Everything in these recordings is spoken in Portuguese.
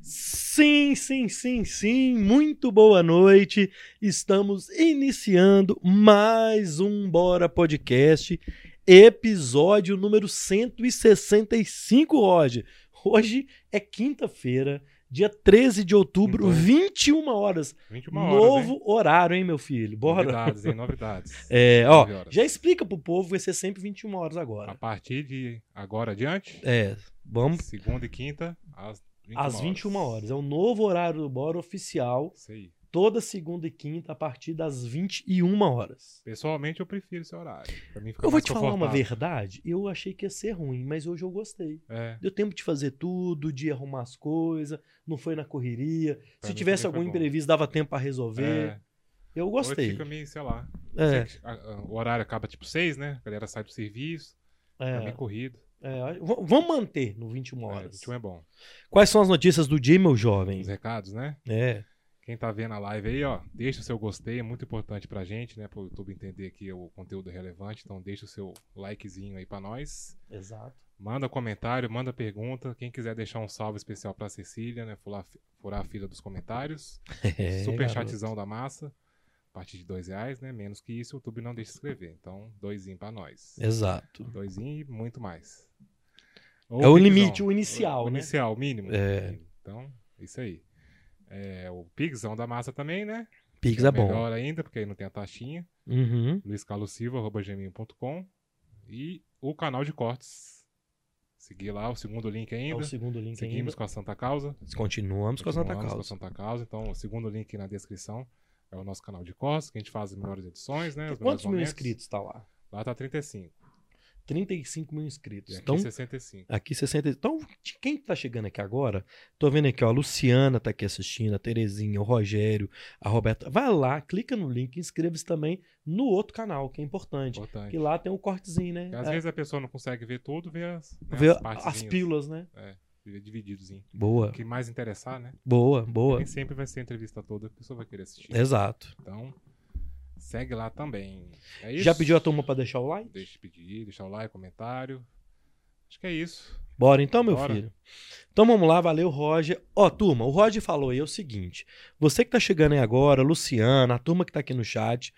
Sim, sim, sim, sim. Muito boa noite. Estamos iniciando mais um Bora Podcast, episódio número 165, Roger. Hoje é quinta-feira, dia 13 de outubro, Então. 21 horas. 21 horas, Novo hein? horário, hein, meu filho? Bora. Novidades, hein? Novidades. É, ó, 19 horas. já explica pro povo, vai ser sempre 21 horas A agora. partir de agora adiante, É, vamos segunda e quinta, às 21 às horas. 21 horas. É o novo horário do Bora oficial, Isso aí. toda segunda e quinta, a partir das 21 horas. Pessoalmente, eu prefiro esse horário. Pra mim fica Eu vou te falar uma verdade, eu achei que ia ser ruim, mas hoje eu gostei. É, Deu tempo de fazer tudo, de arrumar as coisas, não foi na correria. Pra Se tivesse algum imprevisto, dava tempo pra resolver. é. Eu Hoje gostei. fica meio, sei lá. É, o horário acaba tipo 6, né? A galera sai do serviço, é, é, meio corrido. É, vamos manter no 21 É, horas. 21 é bom. Quais são as notícias do dia, meu jovem? Os recados, né? É, Quem tá vendo a live aí, ó, deixa o seu gostei, é muito importante pra gente, né? Pro YouTube entender que o conteúdo é relevante. Então deixa o seu likezinho aí pra nós. exato. Manda comentário, manda pergunta. Quem quiser deixar um salve especial pra Cecília, né? Furar, furar a fila dos comentários. É, Super garoto. chatzão da massa. A partir de dois reais, né? Menos que isso, o YouTube não deixa escrever. Então, doisinho pra nós. Exato. Doisinho e muito mais. É o limite, o inicial, o né? inicial, o mínimo. É. Então, isso aí. É, o Pixão da massa também, né? Pix Que é bom. Melhor ainda, porque aí não tem a taxinha. Uhum. luiscarlosilva.gmail.com e o canal de cortes. Seguir lá, o segundo link É ainda. o segundo link Seguimos ainda. com a Santa Causa. Continuamos com a Santa Continuamos com a Causa. Santa Causa. Então, o segundo link na descrição é o nosso canal de cortes, que a gente faz as melhores edições, né? Os Quantos mil inscritos tá lá? Lá tá 35. 35 mil inscritos. E aqui Então, 65. aqui 60. Então, quem tá chegando aqui agora, tô vendo aqui, ó, a Luciana tá aqui assistindo, a Terezinha, o Rogério, a Roberta. Vai lá, clica no link, inscreva-se também no outro canal, que é importante. Importante. Que lá tem um cortezinho, né? Às É, vezes a pessoa não consegue ver tudo, vê as, né, Vê as as pílulas, né? É, divididozinho. Boa, O que mais interessar, né? boa, boa. Nem sempre vai ser a entrevista toda que a pessoa vai querer assistir. Exato. Então, segue lá também. É isso? Já pediu a turma pra deixar o like? Deixa de pedir, deixar o like, comentário. Acho que é isso. Bora então, meu Bora. filho. Então vamos lá, valeu, Roger. Ó, turma, o Roger falou aí é o seguinte: você que tá chegando aí agora, Luciana, a turma que tá aqui no chat,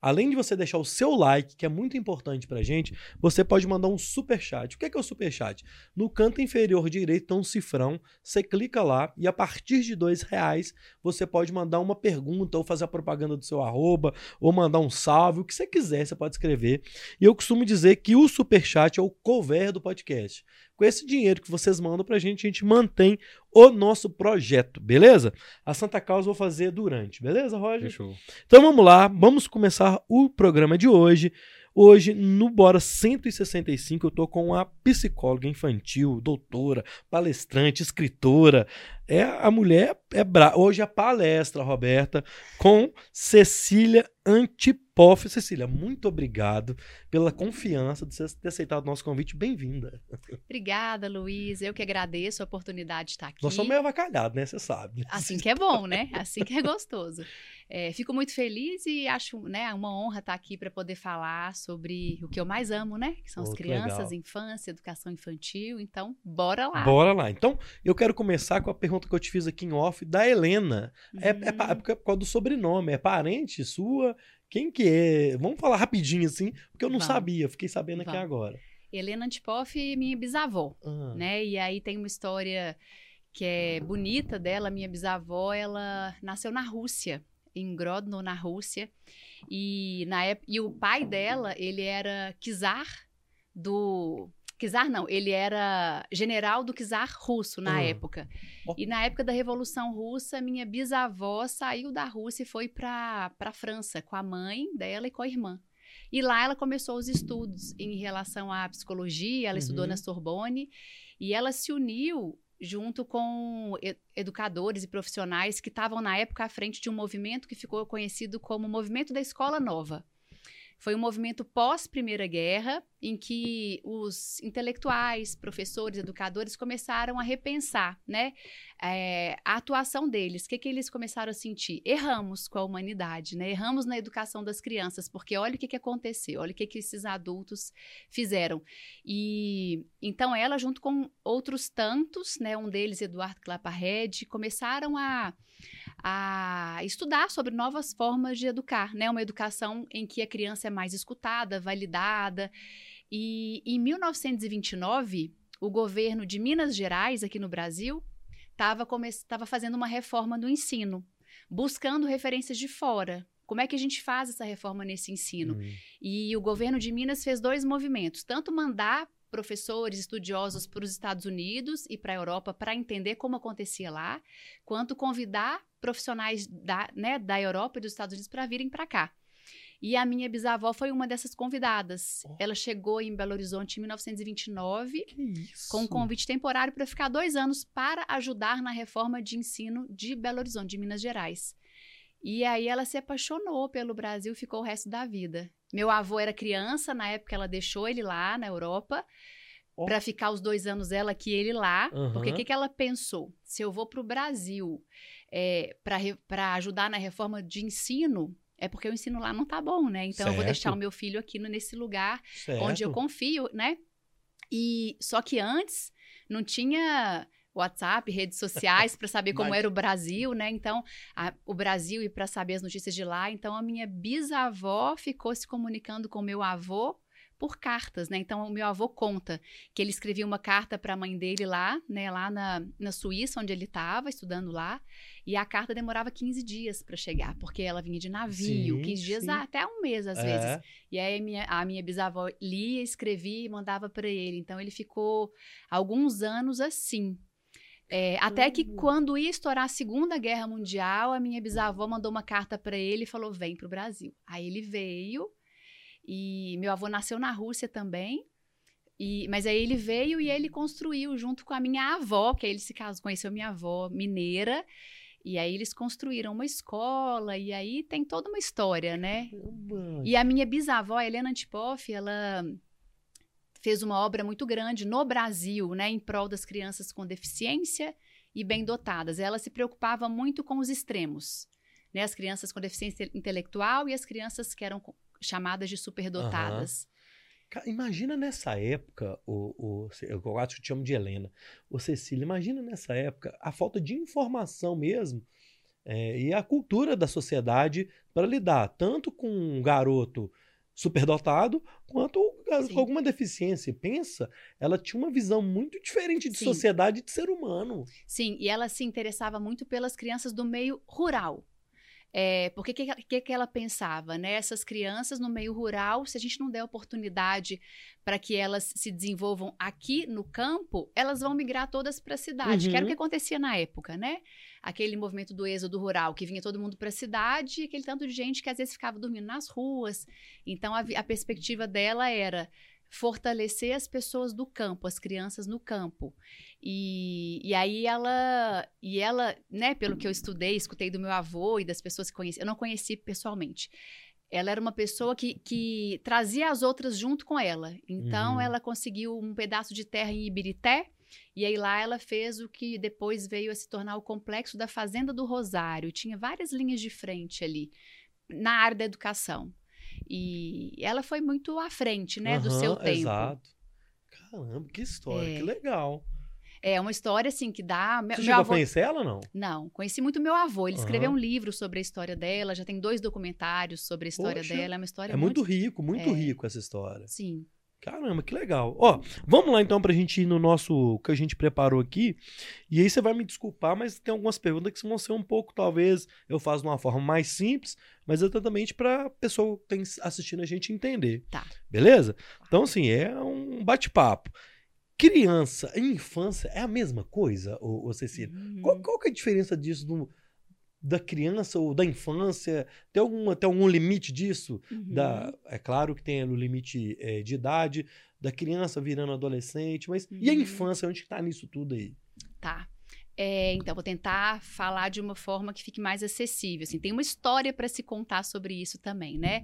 além de você deixar o seu like, que é muito importante pra gente, você pode mandar um super chat. O que é, que é o super chat? No canto inferior direito tem um cifrão, você clica lá e a partir de dois reais você pode mandar uma pergunta ou fazer a propaganda do seu arroba ou mandar um salve, o que você quiser, você pode escrever. E eu costumo dizer que o superchat é o cover do podcast. Com esse dinheiro que vocês mandam pra gente, a gente mantém o nosso projeto, beleza? A Santa Causa eu vou fazer durante, beleza, Roger? Fechou. Então vamos lá, vamos começar o programa de hoje. Hoje, no Bora 165, eu tô com a psicóloga infantil, doutora, palestrante, escritora. É a mulher é bra... hoje a palestra, Roberta, com Cecília Antipoff. Cecília, muito obrigado pela confiança de você ter aceitado o nosso convite. Bem-vinda. Obrigada, Luiz. Eu que agradeço a oportunidade de estar aqui. Nós somos meio avacalhados, né? Você sabe. Assim que é bom, né? Assim que é gostoso. É, fico muito feliz e acho né, uma honra estar aqui para poder falar sobre o que eu mais amo, né? Que são Oh, as que crianças, legal. infância, educação infantil. Então, bora lá. Bora lá. Então, eu quero começar com a pergunta que eu te fiz aqui em off da Helena. É, é, pa- é Hum, é por causa do sobrenome. É parente sua? Quem que é? Vamos falar rapidinho assim, porque eu não Vamos. sabia. Fiquei sabendo aqui Vamos. agora. Helena Antipoff, minha bisavó, Ah, né? E aí tem uma história que é bonita dela. Minha bisavó, ela nasceu na Rússia, em Grodno, na Rússia. E, na época, e o pai dela, ele era czar do... Czar não, ele era general do czar russo na Ah. época. E na época da Revolução Russa, minha bisavó saiu da Rússia e foi para a França com a mãe dela e com a irmã. E lá ela começou os estudos em relação à psicologia, ela estudou Uhum. na Sorbonne e ela se uniu junto com educadores e profissionais que estavam na época à frente de um movimento que ficou conhecido como Movimento da Escola Nova. Foi um movimento pós-Primeira Guerra, em que os intelectuais, professores, educadores começaram a repensar né, é, a atuação deles. O que, que eles começaram a sentir? Erramos com a humanidade, né? erramos na educação das crianças, porque olha o que, que aconteceu, olha o que, que esses adultos fizeram. E então ela, junto com outros tantos, né, um deles, Eduardo Claparred, começaram a a estudar sobre novas formas de educar, né? Uma educação em que a criança é mais escutada, validada. E em 1929, o governo de Minas Gerais, aqui no Brasil, estava fazendo uma reforma no ensino, buscando referências de fora. Como é que a gente faz essa reforma nesse ensino? Uhum. E o governo de Minas fez dois movimentos: tanto mandar professores, estudiosos para os Estados Unidos e para a Europa para entender como acontecia lá, quanto convidar profissionais da, né, da Europa e dos Estados Unidos para virem para cá. E a minha bisavó foi uma dessas convidadas. Oh. Ela chegou em Belo Horizonte em 1929 com um convite temporário para ficar dois anos para ajudar na reforma de ensino de Belo Horizonte, de Minas Gerais. E aí ela se apaixonou pelo Brasil e ficou o resto da vida. Meu avô era criança, na época ela deixou ele lá na Europa. Oh. para ficar os dois anos ela aqui ele lá, uhum. porque o que, que ela pensou? Se eu vou para o Brasil é, para ajudar na reforma de ensino, é porque o ensino lá não tá bom, né? Então certo. eu vou deixar o meu filho aqui nesse lugar certo. onde eu confio, né? E só que antes não tinha WhatsApp, redes sociais para saber como era o Brasil, né? Então, a, o Brasil e para saber as notícias de lá. Então, a minha bisavó ficou se comunicando com meu avô por cartas, né? Então, o meu avô conta que ele escrevia uma carta para a mãe dele lá, né? Lá na, na Suíça, onde ele estava, estudando lá. E a carta demorava 15 dias para chegar, porque ela vinha de navio, sim, 15 dias sim. até um mês, às é. vezes. E aí, a minha, a minha bisavó lia, escrevia e mandava para ele. Então, ele ficou alguns anos assim. É, até que quando ia estourar a Segunda Guerra Mundial, a minha bisavó mandou uma carta para ele e falou: vem para o Brasil. Aí ele veio e meu avô nasceu na Rússia também. E, mas aí ele veio e ele construiu junto com a minha avó, que aí ele se casou, conheceu minha avó mineira. E aí eles construíram uma escola, e aí tem toda uma história, né? E a minha bisavó, a Helena Antipoff, ela fez uma obra muito grande no Brasil, né, em prol das crianças com deficiência e bem dotadas. Ela se preocupava muito com os extremos, né, as crianças com deficiência intelectual e as crianças que eram chamadas de superdotadas. Uhum. Imagina nessa época, o, o, eu acho que te chamo de Helena, o Cecília, imagina nessa época a falta de informação mesmo é, e a cultura da sociedade para lidar tanto com um garoto superdotado quanto com alguma deficiência. Pensa, ela tinha uma visão muito diferente de Sim. sociedade e de ser humano. Sim, e ela se interessava muito pelas crianças do meio rural. É, porque o que, que, que, ela pensava? Né? Essas crianças no meio rural, se a gente não der oportunidade para que elas se desenvolvam aqui no campo, elas vão migrar todas para a cidade, uhum. que era o que uhum. acontecia na época, né? Aquele movimento do êxodo rural, que vinha todo mundo para a cidade, e aquele tanto de gente que às vezes ficava dormindo nas ruas. Então a, a perspectiva dela era fortalecer as pessoas do campo, as crianças no campo. E, e aí ela, e ela, né, pelo que eu estudei, escutei do meu avô e das pessoas que conheci, eu não conheci pessoalmente. Ela era uma pessoa que, que trazia as outras junto com ela. Então, uhum. ela conseguiu um pedaço de terra em Ibirité, e aí lá ela fez o que depois veio a se tornar o complexo da Fazenda do Rosário. Tinha várias linhas de frente ali, na área da educação. E ela foi muito à frente, né, uhum, do seu tempo. Exato. Caramba, que história, é. que legal. É uma história, assim, que dá... Você meu chegou avô... a conhecer ela ou não? Não, conheci muito meu avô. Ele uhum. escreveu um livro sobre a história dela, já tem dois documentários sobre a história Poxa, dela. É uma história É muito, muito rico, muito é... rico essa história. Sim. Caramba, que legal. Ó, vamos lá então pra gente ir no nosso que a gente preparou aqui. E aí você vai me desculpar, mas tem algumas perguntas que vão ser um pouco, talvez, eu faço de uma forma mais simples, mas exatamente pra pessoa que está assistindo a gente entender. Tá. Beleza? Então, assim, é um bate-papo. Criança e infância é a mesma coisa, ô, ô Cecília? Uhum. Qual, qual que é a diferença disso do, da criança ou da infância? Tem, alguma, tem algum limite disso? Uhum. Da, é claro que tem o limite é, de idade, da criança virando adolescente, mas uhum. e a uhum. infância? Onde está nisso tudo aí? Tá. É, então, vou tentar falar de uma forma que fique mais acessível. Assim, tem uma história para se contar sobre isso também, né?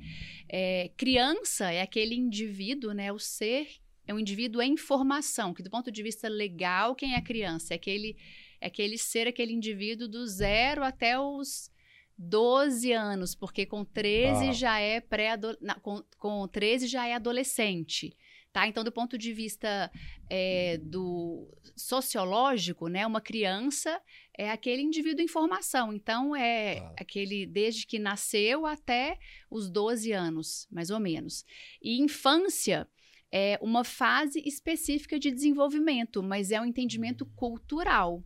É, criança é aquele indivíduo, né? O ser é um indivíduo em formação, que do ponto de vista legal, quem é criança? É aquele, é aquele ser, aquele indivíduo do zero até os 12 anos, porque com 13 ah. já é pré com, com 13 já é adolescente. Tá? Então, do ponto de vista é, do sociológico, né, uma criança é aquele indivíduo em formação. Então, é ah. aquele desde que nasceu até os 12 anos, mais ou menos. E infância é uma fase específica de desenvolvimento, mas é um entendimento hum. cultural.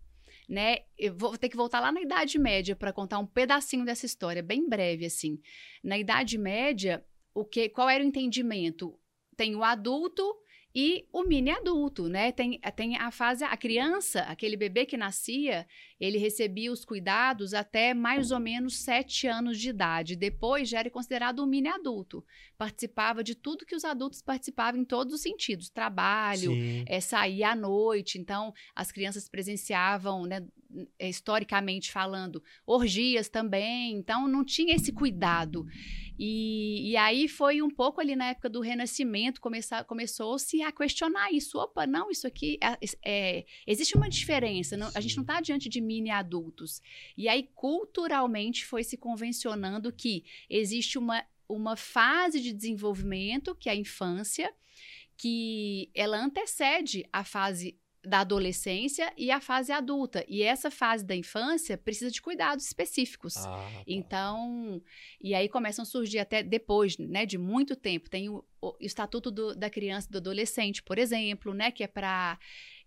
Né? Eu vou ter que voltar lá na Idade Média para contar um pedacinho dessa história, bem breve assim. Na Idade Média, o que, qual era o entendimento? tem o adulto e o mini adulto, né? Tem, tem a fase, a criança, aquele bebê que nascia, ele recebia os cuidados até mais ou menos sete anos de idade. Depois já era considerado um mini adulto. Participava de tudo que os adultos participavam em todos os sentidos: trabalho, é, sair à noite. Então, as crianças presenciavam, né, historicamente falando, orgias também. Então, não tinha esse cuidado. E, e aí foi um pouco ali na época do Renascimento, começou-se a questionar isso. Opa, não, isso aqui é, é, existe uma diferença. Não, a gente não está diante de mini adultos. E aí, culturalmente, foi se convencionando que existe uma, uma fase de desenvolvimento, que é a infância, que ela antecede a fase da adolescência e a fase adulta. E essa fase da infância precisa de cuidados específicos. Ah, tá. Então, e aí começam a surgir até depois, né, de muito tempo. Tem o, o Estatuto do, da Criança e do Adolescente, por exemplo, né, que é para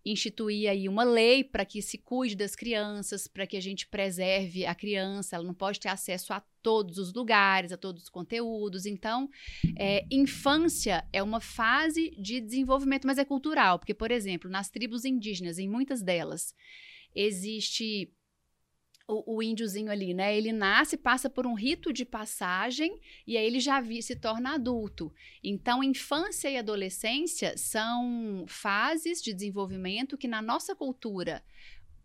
instituir aí uma lei para que se cuide das crianças, para que a gente preserve a criança, ela não pode ter acesso a todos os lugares, a todos os conteúdos. Então, é, infância é uma fase de desenvolvimento, mas é cultural, porque, por exemplo, nas tribos indígenas, em muitas delas, existe o, o, índiozinho ali, né? Ele nasce, passa por um rito de passagem e aí ele já vi, se torna adulto. Então, infância e adolescência são fases de desenvolvimento que na nossa cultura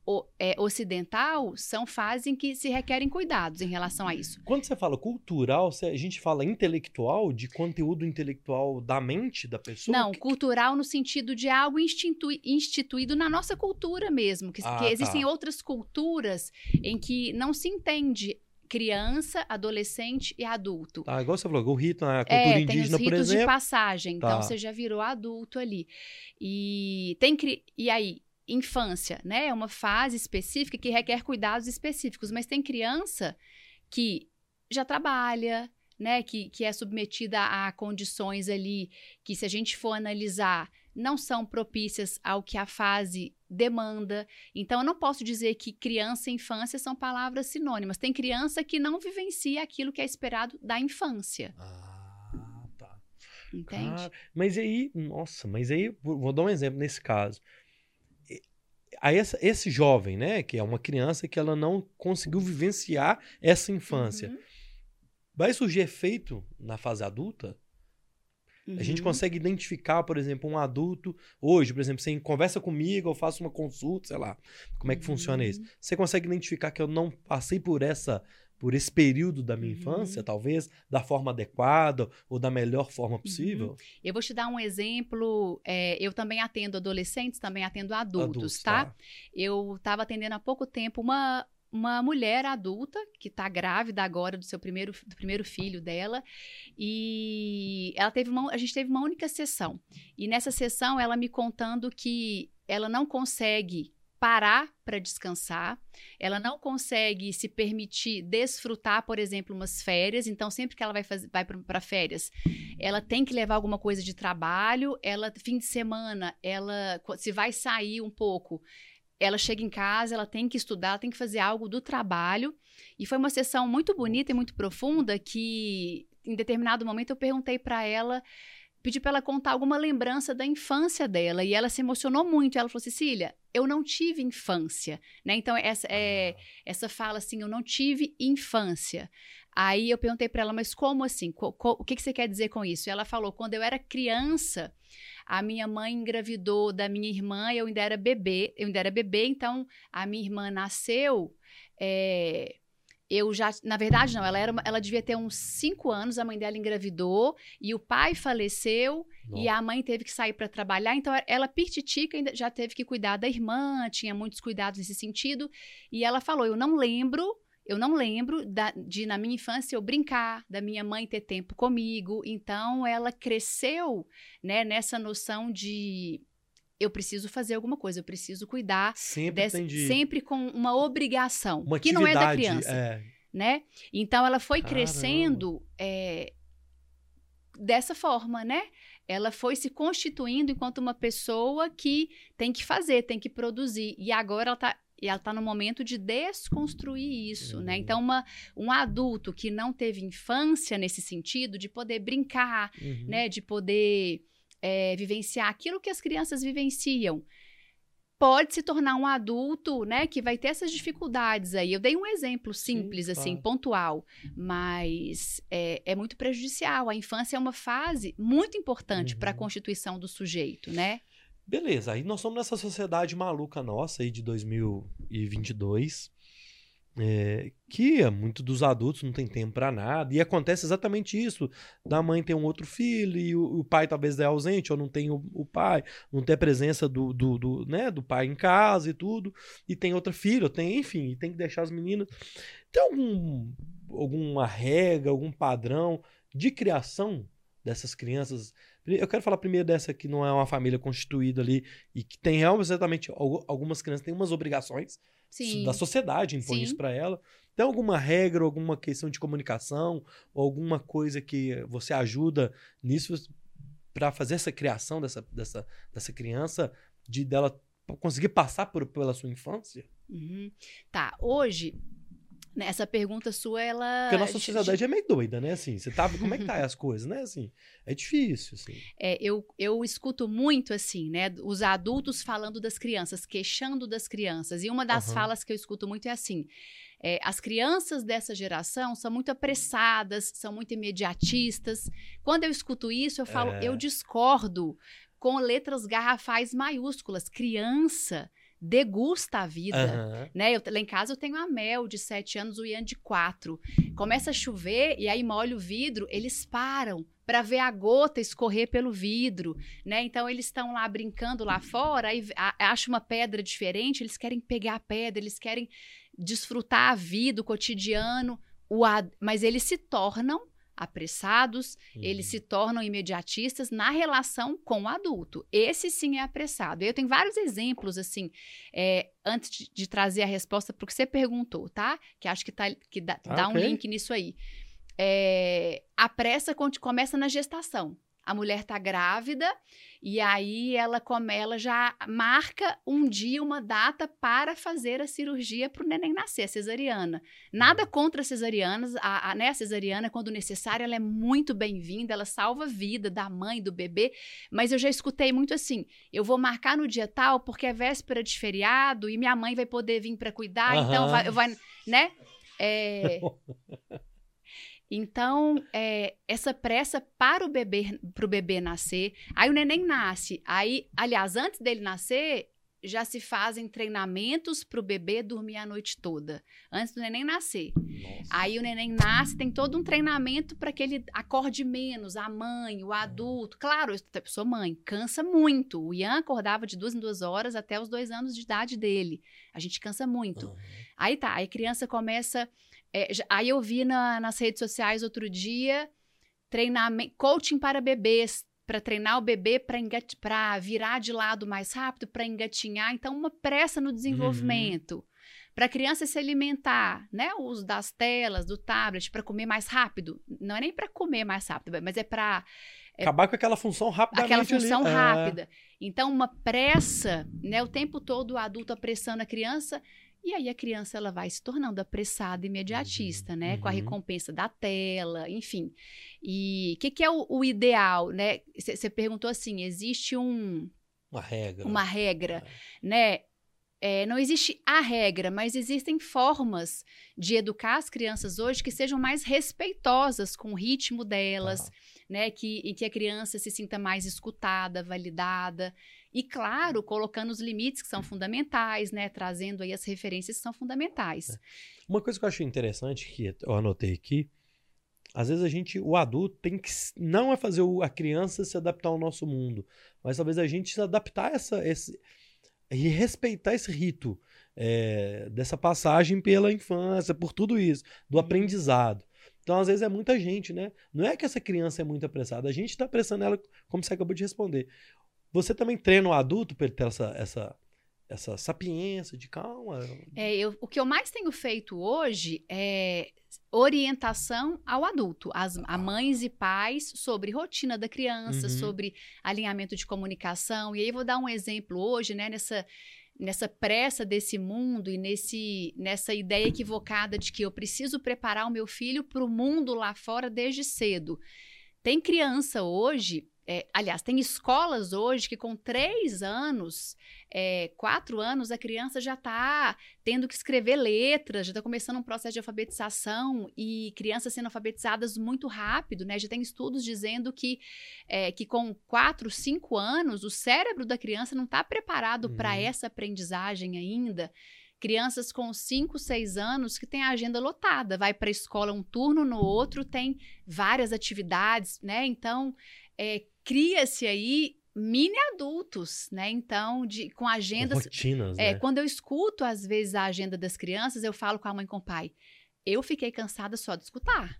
o, é, ocidental são fases em que se requerem cuidados em relação a isso. Quando você fala cultural, a gente fala intelectual, de conteúdo intelectual da mente da pessoa? Não, que... cultural no sentido de algo institui, instituído na nossa cultura mesmo. Que, ah, que existem tá. outras culturas em que não se entende criança, adolescente e adulto. Ah, igual você falou, o rito na cultura é, indígena, tem os ritos de passagem, então tá. você já virou adulto ali. E tem e aí infância, né? É uma fase específica que requer cuidados específicos, mas tem criança que já trabalha, né? Que, que é submetida a condições ali que, se a gente for analisar, não são propícias ao que a fase demanda. Então, eu não posso dizer que criança e infância são palavras sinônimas. Tem criança que não vivencia aquilo que é esperado da infância. Ah, tá. Entende? Cara, mas aí, nossa, mas aí, vou dar um exemplo nesse caso aí essa, esse jovem, né, que é uma criança que ela não conseguiu vivenciar essa infância, uhum. vai surgir efeito na fase adulta? Uhum. A gente uhum. consegue identificar, por exemplo, um adulto hoje, por exemplo, você conversa comigo, eu faço uma consulta, sei lá, como é que uhum. funciona isso? Uhum. Você consegue identificar que eu não passei por essa por esse período da minha uhum. infância, talvez da forma adequada ou da melhor forma possível? Uhum. Eu vou te dar um exemplo. É, eu também atendo adolescentes, também atendo adultos, adultos tá? tá? Eu estava atendendo há pouco tempo uma, uma mulher adulta que está grávida agora do seu primeiro, do primeiro filho dela e ela teve uma, a gente teve uma única sessão e nessa sessão ela me contando que ela não consegue parar para descansar, ela não consegue se permitir desfrutar, por exemplo, umas férias. Então, sempre que ela vai, vai para férias, ela tem que levar alguma coisa de trabalho. Ela, fim de semana, ela se vai sair um pouco, ela chega em casa, ela tem que estudar, ela tem que fazer algo do trabalho. E foi uma sessão muito bonita e muito profunda que, em determinado momento, eu perguntei para ela pedi para ela contar alguma lembrança da infância dela e ela se emocionou muito. Ela falou: Cecília, eu não tive infância, né? Então essa é, essa fala assim, eu não tive infância. Aí eu perguntei para ela, mas como assim? Co co o que, que você quer dizer com isso? E ela falou: quando eu era criança, a minha mãe engravidou da minha irmã, eu ainda era bebê, eu ainda era bebê, então a minha irmã nasceu. É, eu já, na verdade, não, ela, era, ela devia ter uns cinco anos, a mãe dela engravidou e o pai faleceu Nossa. e a mãe teve que sair para trabalhar, então ela, pititica, ainda já teve que cuidar da irmã, tinha muitos cuidados nesse sentido, e ela falou, eu não lembro, eu não lembro da, de, na minha infância, eu brincar, da minha mãe ter tempo comigo, então ela cresceu, né, nessa noção de eu preciso fazer alguma coisa, eu preciso cuidar. Sempre, desse, sempre com uma obrigação, uma que não é da criança. É. Né? Então ela foi Caramba. crescendo é, dessa forma, né? Ela foi se constituindo enquanto uma pessoa que tem que fazer, tem que produzir. E agora ela está e ela está no momento de desconstruir isso, uhum. né? Então, uma, um adulto que não teve infância nesse sentido, de poder brincar, uhum. né? De poder é, vivenciar aquilo que as crianças vivenciam, pode se tornar um adulto, né, que vai ter essas dificuldades aí. Eu dei um exemplo simples, Sim, assim, claro. pontual, mas é, é, muito prejudicial. A infância é uma fase muito importante uhum. para a constituição do sujeito, né? Beleza, aí nós somos nessa sociedade maluca nossa aí de 2022, é, que muito dos adultos não tem tempo para nada. E acontece exatamente isso: da mãe ter um outro filho e o, o pai talvez é ausente ou não tem o, o, pai, não tem a presença do, do, do, né, do pai em casa e tudo, e tem outra filha, tem, enfim, e tem que deixar as meninas. Tem algum, alguma regra, algum padrão de criação dessas crianças? Eu quero falar primeiro dessa que não é uma família constituída ali e que tem realmente algumas crianças têm umas obrigações Sim. da sociedade impõe Sim. isso para ela. Tem alguma regra, alguma questão de comunicação, ou alguma coisa que você ajuda nisso para fazer essa criação dessa, dessa, dessa criança, de dela conseguir passar por, pela sua infância? Uhum. Tá, hoje essa pergunta sua, ela. Porque a nossa sociedade é meio doida, né? Assim, você tá. Como é que tá as coisas, né? Assim, é difícil, assim. É, eu, eu escuto muito, assim, né? Os adultos falando das crianças, queixando das crianças. E uma das uhum. falas que eu escuto muito é assim. É, as crianças dessa geração são muito apressadas, são muito imediatistas. Quando eu escuto isso, eu falo, é... eu discordo com letras garrafais maiúsculas. Criança degusta a vida, uhum. né? Eu, lá em casa eu tenho a Mel de 7 anos, o Ian de 4. Começa a chover e aí molha o vidro, eles param para ver a gota escorrer pelo vidro, né? Então eles estão lá brincando lá fora, aí acha uma pedra diferente, eles querem pegar a pedra, eles querem desfrutar a vida, o cotidiano, o mas eles se tornam apressados, uhum. eles se tornam imediatistas na relação com o adulto. Esse sim é apressado. Eu tenho vários exemplos, assim, é, antes de, de, trazer a resposta para o que você perguntou, tá? Que acho que, tá, que dá, ah, dá okay. um link nisso aí. É, a pressa começa na gestação a mulher está grávida e aí ela come, ela já marca um dia, uma data para fazer a cirurgia para o neném nascer, a cesariana. Nada uhum. contra as cesarianas, a, a, né, a cesariana, quando necessária, ela é muito bem-vinda, ela salva a vida da mãe, do bebê, mas eu já escutei muito assim, eu vou marcar no dia tal porque é véspera de feriado e minha mãe vai poder vir para cuidar, uhum. então vai, vai né? É, Então, é, essa pressa para o bebê, para o bebê nascer, aí o neném nasce. Aí, aliás, antes dele nascer, já se fazem treinamentos para o bebê dormir a noite toda, antes do neném nascer. Nossa. Aí o neném nasce, tem todo um treinamento para que ele acorde menos, a mãe, o adulto. Claro, eu sou mãe, cansa muito. O Ian acordava de duas em duas horas até os dois anos de idade dele. A gente cansa muito. Uhum. Aí tá, aí a criança começa é, aí eu vi na, nas redes sociais outro dia treinamento, coaching para bebês, para treinar o bebê para virar de lado mais rápido, para engatinhar. Então, uma pressa no desenvolvimento. Uhum. Para a criança se alimentar, né? O uso das telas, do tablet, para comer mais rápido. Não é nem para comer mais rápido, mas é para. É, Acabar com aquela função rápida. Aquela função ali. É. rápida. É. Então, uma pressa, né? O tempo todo o adulto apressando a criança E aí a criança ela vai se tornando apressada, imediatista, né? Com a uhum. recompensa da tela, enfim. E o que, que é o, o ideal, né? Você perguntou assim, existe um, Uma regra. uma regra, né? É, não existe a regra, mas existem formas de educar as crianças hoje que sejam mais respeitosas com o ritmo delas, Tá. né? Que, em que a criança se sinta mais escutada, validada. E, claro, colocando os limites que são fundamentais, né? Trazendo aí as referências que são fundamentais. Uma coisa que eu achei interessante, que eu anotei aqui, às vezes a gente, o adulto, tem que não é fazer a criança se adaptar ao nosso mundo, mas talvez a gente se adaptar a essa, esse, e respeitar esse rito é, dessa passagem pela infância, por tudo isso, do Uhum. aprendizado. Então, às vezes, é muita gente, né? Não é que essa criança é muito apressada, a gente está apressando ela, como você acabou de responder. Você também treina o adulto para ele ter essa, essa, essa sapiência de calma? É, eu- o que eu mais tenho feito hoje é orientação ao adulto, as, a mães e pais sobre rotina da criança, Uhum. sobre alinhamento de comunicação. E aí eu vou dar um exemplo hoje, né, nessa nessa pressa desse mundo e nesse nessa ideia equivocada de que eu preciso preparar o meu filho para o mundo lá fora desde cedo. Tem criança hoje, é, aliás, tem escolas hoje que com três anos, é, quatro anos, a criança já está tendo que escrever letras, já está começando um processo de alfabetização e crianças sendo alfabetizadas muito rápido, né? Já tem estudos dizendo que, é, que com quatro, cinco anos, o cérebro da criança não está preparado para Uhum. essa aprendizagem ainda. Crianças com 5, 6 anos que têm a agenda lotada, vai para a escola um turno, no outro tem várias atividades, né? Então, é, cria-se aí mini adultos, né? Então, de, com agendas rotinas, é, né? quando eu escuto, às vezes, a agenda das crianças, eu falo com a mãe e com o pai. Eu fiquei cansada só de escutar.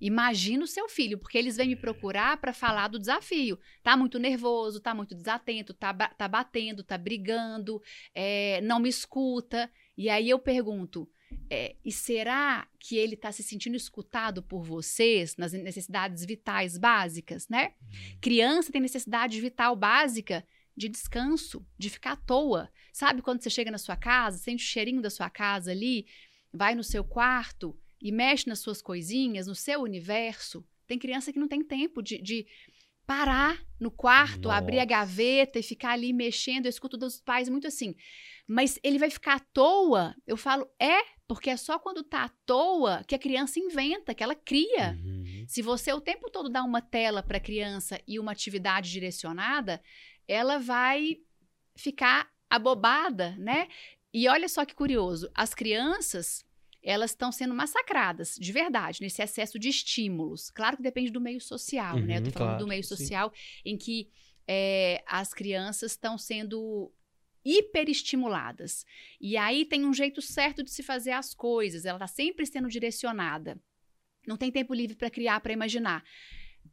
Imagina o seu filho, porque eles vêm me procurar para falar do desafio. Tá muito nervoso, tá muito desatento, tá, tá batendo, tá brigando, é, não me escuta. E aí eu pergunto: é, e será que ele está se sentindo escutado por vocês nas necessidades vitais básicas, né? Criança tem necessidade vital básica de descanso, de ficar à toa. Sabe quando você chega na sua casa, sente o cheirinho da sua casa ali, vai no seu quarto e mexe nas suas coisinhas, no seu universo? Tem criança que não tem tempo de, de parar no quarto, Nossa. abrir a gaveta e ficar ali mexendo. Eu escuto dos pais muito assim. Mas ele vai ficar à toa? Eu falo, é, porque é só quando tá à toa que a criança inventa, que ela cria. Uhum. Se você o tempo todo dá uma tela para a criança e uma atividade direcionada, ela vai ficar abobada, né? E olha só que curioso, as crianças, elas estão sendo massacradas, de verdade, nesse excesso de estímulos. Claro que depende do meio social, né? Eu tô Uhum, falando claro, do meio sim. social em que é, as crianças estão sendo hiperestimuladas. E aí tem um jeito certo de se fazer as coisas, ela está sempre sendo direcionada. Não tem tempo livre para criar, para imaginar.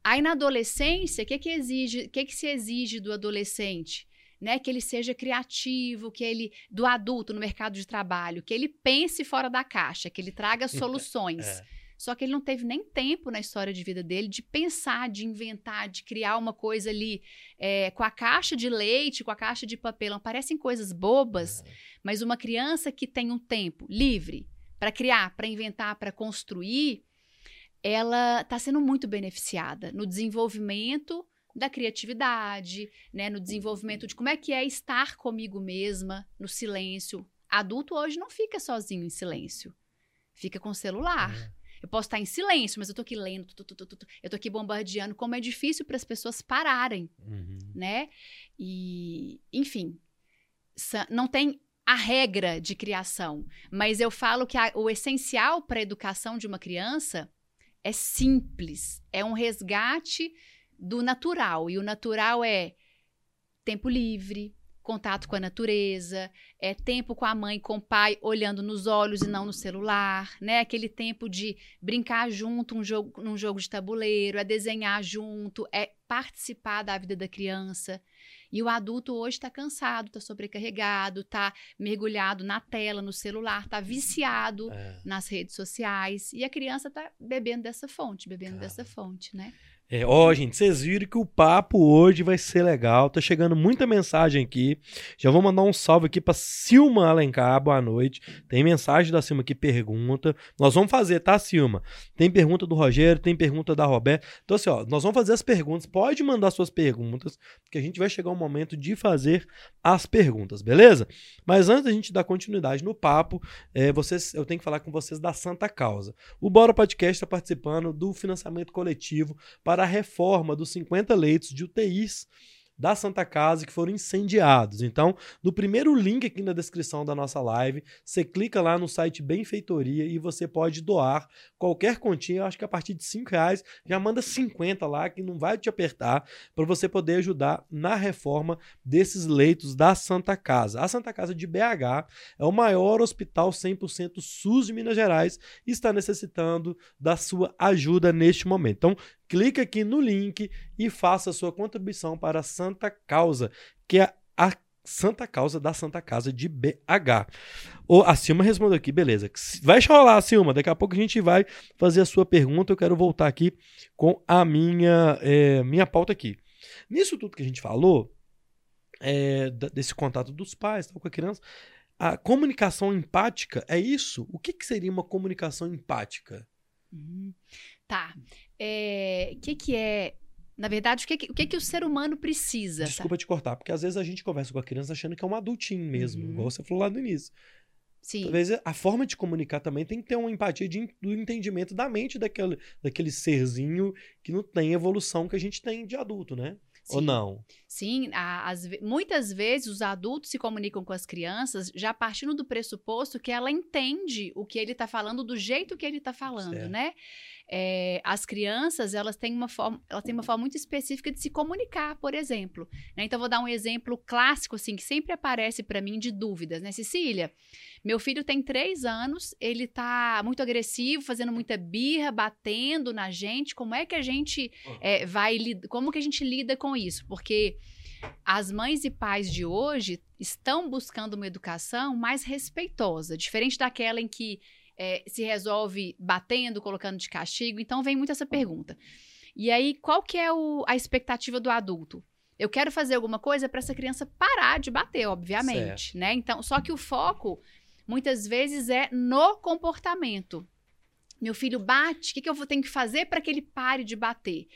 Aí na adolescência, o que que exige, o que que se exige do adolescente? Né, que ele seja criativo, que ele do adulto no mercado de trabalho, que ele pense fora da caixa, que ele traga soluções. É. Só que ele não teve nem tempo na história de vida dele de pensar, de inventar, de criar uma coisa ali é, com a caixa de leite, com a caixa de papelão. Parecem coisas bobas, mas uma criança que tem um tempo livre para criar, para inventar, para construir, ela está sendo muito beneficiada no desenvolvimento da criatividade, né, no desenvolvimento de como é que é estar comigo mesma no silêncio. Adulto hoje não fica sozinho em silêncio, fica com celular. É. Eu posso estar em silêncio, mas eu tô aqui lendo, tu, tu, tu, eu tô aqui bombardeando, como é difícil para as pessoas pararem Uhum. né? E, enfim, não tem a regra de criação, mas eu falo que a- o essencial para a educação de uma criança é simples, é um resgate do natural, e o natural é tempo livre, contato com a natureza, é tempo com a mãe, com o pai, olhando nos olhos e não no celular, né? Aquele tempo de brincar junto um jogo, num jogo de tabuleiro, é desenhar junto, é participar da vida da criança. E o adulto hoje está cansado, está sobrecarregado, está mergulhado na tela, no celular, está viciado É. nas redes sociais. E a criança está bebendo dessa fonte, bebendo Cara. dessa fonte, né? É, ó, gente, vocês viram que o papo hoje vai ser legal. Tá chegando muita mensagem aqui. Já vou mandar um salve aqui pra Silma Alencar. Boa noite. Tem mensagem da Silma que pergunta. Nós vamos fazer, tá, Silma? Tem pergunta do Rogério, tem pergunta da Roberta. Então, assim, ó, nós vamos fazer as perguntas. Pode mandar suas perguntas, que a gente vai chegar o momento de fazer as perguntas, beleza? Mas antes da gente dar continuidade no papo, é, vocês, eu tenho que falar com vocês da Santa Causa. O Bora Podcast está participando do financiamento coletivo para a reforma dos 50 leitos de UTIs da Santa Casa que foram incendiados. Então, no primeiro link aqui na descrição da nossa live, você clica lá no site Benfeitoria e você pode doar qualquer continha, acho que a partir de 5 reais, já manda 50 lá, que não vai te apertar, para você poder ajudar na reforma desses leitos da Santa Casa. A Santa Casa de BH é o maior hospital 100% SUS de Minas Gerais e está necessitando da sua ajuda neste momento. Então, clica aqui no link e faça sua contribuição para a Santa Causa, que é a Santa Causa da Santa Casa de BH. O, a Silma respondeu aqui, beleza. Vai rolar, Silma. Daqui a pouco a gente vai fazer a sua pergunta. Eu quero voltar aqui com a minha, é, minha pauta aqui. Nisso tudo que a gente falou, é, desse contato dos pais tal, com a criança, a comunicação empática é isso? O que, que seria uma comunicação empática? Uhum. Tá. O é, que, que é na verdade, o que, o que, que o ser humano precisa? Desculpa te cortar, porque às vezes a gente conversa com a criança achando que é um adultinho mesmo, uhum. igual você falou lá no início. Sim. Talvez a forma de comunicar também tem que ter uma empatia de, do entendimento da mente daquele, daquele serzinho que não tem evolução que a gente tem de adulto, né? Sim. Ou não? Sim, as, muitas vezes os adultos se comunicam com as crianças já partindo do pressuposto que ela entende o que ele está falando do jeito que ele está falando, certo. né? É, as crianças elas têm uma forma, elas têm uma forma muito específica de se comunicar, por exemplo. Né? Então vou dar um exemplo clássico assim que sempre aparece para mim de dúvidas, né, Cecília? Meu filho tem três anos, ele tá muito agressivo, fazendo muita birra, batendo na gente. Como é que a gente é, vai, como que a gente lida com isso? Porque as mães e pais de hoje estão buscando uma educação mais respeitosa, diferente daquela em que é, se resolve batendo, colocando de castigo. Então vem muito essa pergunta. E aí, qual que é o, a expectativa do adulto? Eu quero fazer alguma coisa para essa criança parar de bater, obviamente, certo. né? Então, só que o foco muitas vezes é no comportamento. Meu filho bate, o que, que eu vou ter que fazer para que ele pare de bater?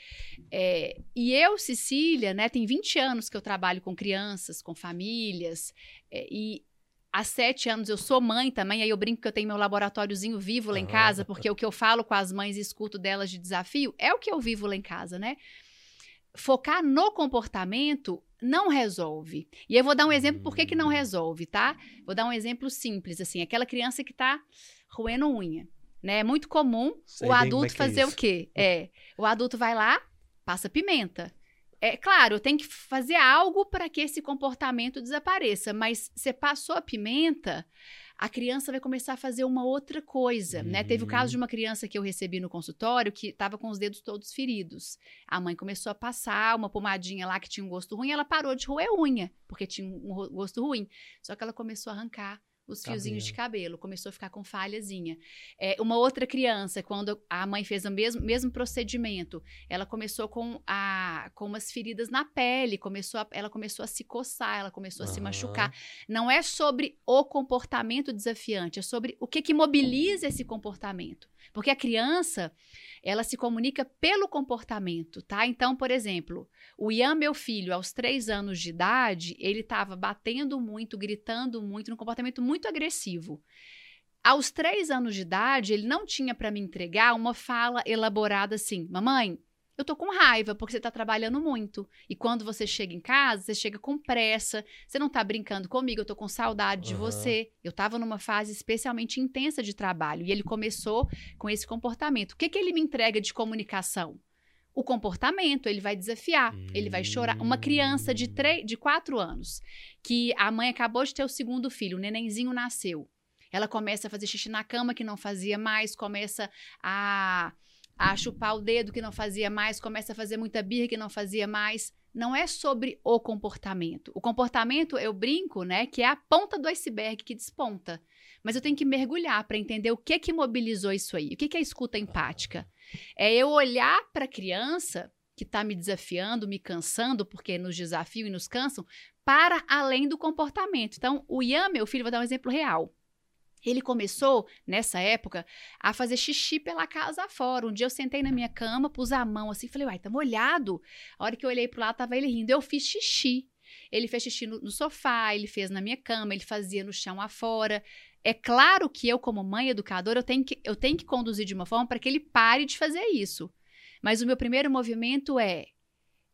É, e eu, Cecília, né, tem 20 anos que eu trabalho com crianças, com famílias, é, e há sete anos eu sou mãe também, aí eu brinco que eu tenho meu laboratóriozinho vivo lá em casa, porque o que eu falo com as mães e escuto delas de desafio é o que eu vivo lá em casa, né? Focar no comportamento não resolve. E eu vou dar um exemplo por que, que não hum. resolve, tá? Vou dar um exemplo simples, assim, aquela criança que tá roendo unha, né? É muito comum Sei o é adulto é fazer é o quê? É, o adulto vai lá, passa pimenta. É claro, tem que fazer algo para que esse comportamento desapareça, mas você passou a pimenta, a criança vai começar a fazer uma outra coisa, uhum. né? Teve o caso de uhum. uma criança que eu recebi no consultório que estava com os dedos todos feridos. A mãe começou a passar uma pomadinha lá que tinha um gosto ruim, ela parou de roer unha, porque tinha um gosto ruim. Só que ela começou a arrancar os fiozinhos de cabelo, começou a ficar com falhazinha. É, uma outra criança, quando a mãe fez o mesmo, mesmo procedimento, ela começou com, a, com umas feridas na pele, começou a, ela começou a se coçar, ela começou uhum. a se machucar. Não é sobre o comportamento desafiante, é sobre o que, que mobiliza esse comportamento. Porque a criança, ela se comunica pelo comportamento, tá? Então, por exemplo, o Ian, meu filho, aos três anos de idade, ele estava batendo muito, gritando muito, num comportamento muito agressivo. Aos três anos de idade, ele não tinha para me entregar uma fala elaborada assim: Mamãe, eu tô com raiva porque você tá trabalhando muito. E quando você chega em casa, você chega com pressa, você não tá brincando comigo, eu tô com saudade uhum. de você. Eu tava numa fase especialmente intensa de trabalho e ele começou com esse comportamento. O que que ele me entrega de comunicação? O comportamento, ele vai desafiar, hum. ele vai chorar. Uma criança de, três, de quatro anos, que a mãe acabou de ter o segundo filho, o nenenzinho nasceu. Ela começa a fazer xixi na cama que não fazia mais, começa a a chupar o dedo que não fazia mais, começa a fazer muita birra que não fazia mais. Não é sobre o comportamento. O comportamento, eu brinco, né, que é a ponta do iceberg que desponta. Mas eu tenho que mergulhar para entender o que que mobilizou isso aí. O que que é a escuta empática? É eu olhar para a criança que está me desafiando, me cansando, porque nos desafiam e nos cansam, para além do comportamento. Então, o Ian, meu filho, vou dar um exemplo real. Ele começou, nessa época, a fazer xixi pela casa fora. Um dia eu sentei na minha cama, pus a mão assim, falei, uai, tá molhado. A hora que eu olhei pro lado, tava ele rindo. Eu fiz xixi. Ele fez xixi no, no sofá, ele fez na minha cama, ele fazia no chão afora. É claro que eu, como mãe educadora, eu tenho que, eu tenho que conduzir de uma forma para que ele pare de fazer isso. Mas o meu primeiro movimento é: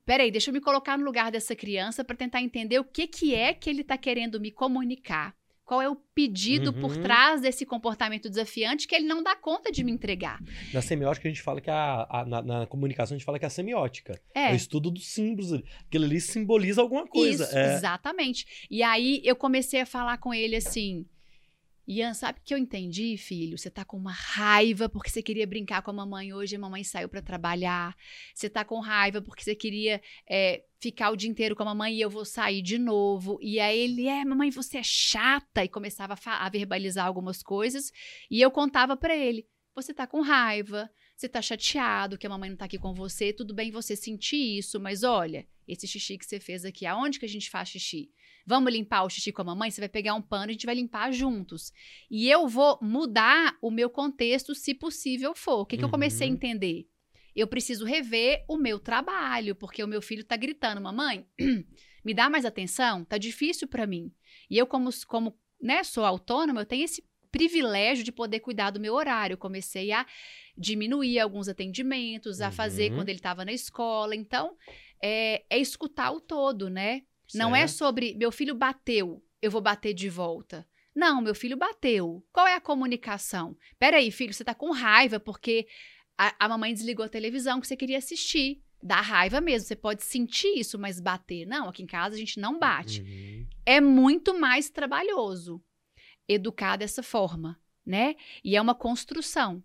peraí, deixa eu me colocar no lugar dessa criança para tentar entender o que, que é que ele está querendo me comunicar. Qual é o pedido uhum. por trás desse comportamento desafiante que ele não dá conta de me entregar? Na semiótica, a gente fala que a, a na, na, comunicação, a gente fala que é a semiótica. É. é o estudo dos símbolos. Aquilo ali simboliza alguma coisa. Isso, é. exatamente. E aí eu comecei a falar com ele assim: Ian, sabe o que eu entendi, filho? Você tá com uma raiva porque você queria brincar com a mamãe hoje e a mamãe saiu para trabalhar. Você tá com raiva porque você queria é, ficar o dia inteiro com a mamãe e eu vou sair de novo. E aí ele, é, mamãe, você é chata. E começava a, a verbalizar algumas coisas. E eu contava para ele: você tá com raiva, você tá chateado que a mamãe não tá aqui com você. Tudo bem você sentir isso, mas olha, esse xixi que você fez aqui, aonde que a gente faz xixi? Vamos limpar o xixi com a mamãe? Você vai pegar um pano e a gente vai limpar juntos. E eu vou mudar o meu contexto, se possível for. O que, que uhum. eu comecei a uhum. entender? Eu preciso rever o meu trabalho, porque o meu filho tá gritando, mamãe, me dá mais atenção, tá difícil para mim. E eu, como, como né, sou autônoma, eu tenho esse privilégio de poder cuidar do meu horário. Eu comecei a diminuir alguns atendimentos, a fazer uhum. quando ele estava na escola. Então, é, é, escutar o todo, né? Certo. Não é sobre meu filho bateu, eu vou bater de volta. Não, meu filho bateu. Qual é a comunicação? Peraí, filho, você tá com raiva porque a, a mamãe desligou a televisão que você queria assistir. Dá raiva mesmo, você pode sentir isso, mas bater. Não, aqui em casa a gente não bate. Uhum. É muito mais trabalhoso educar dessa forma, né? E é uma construção.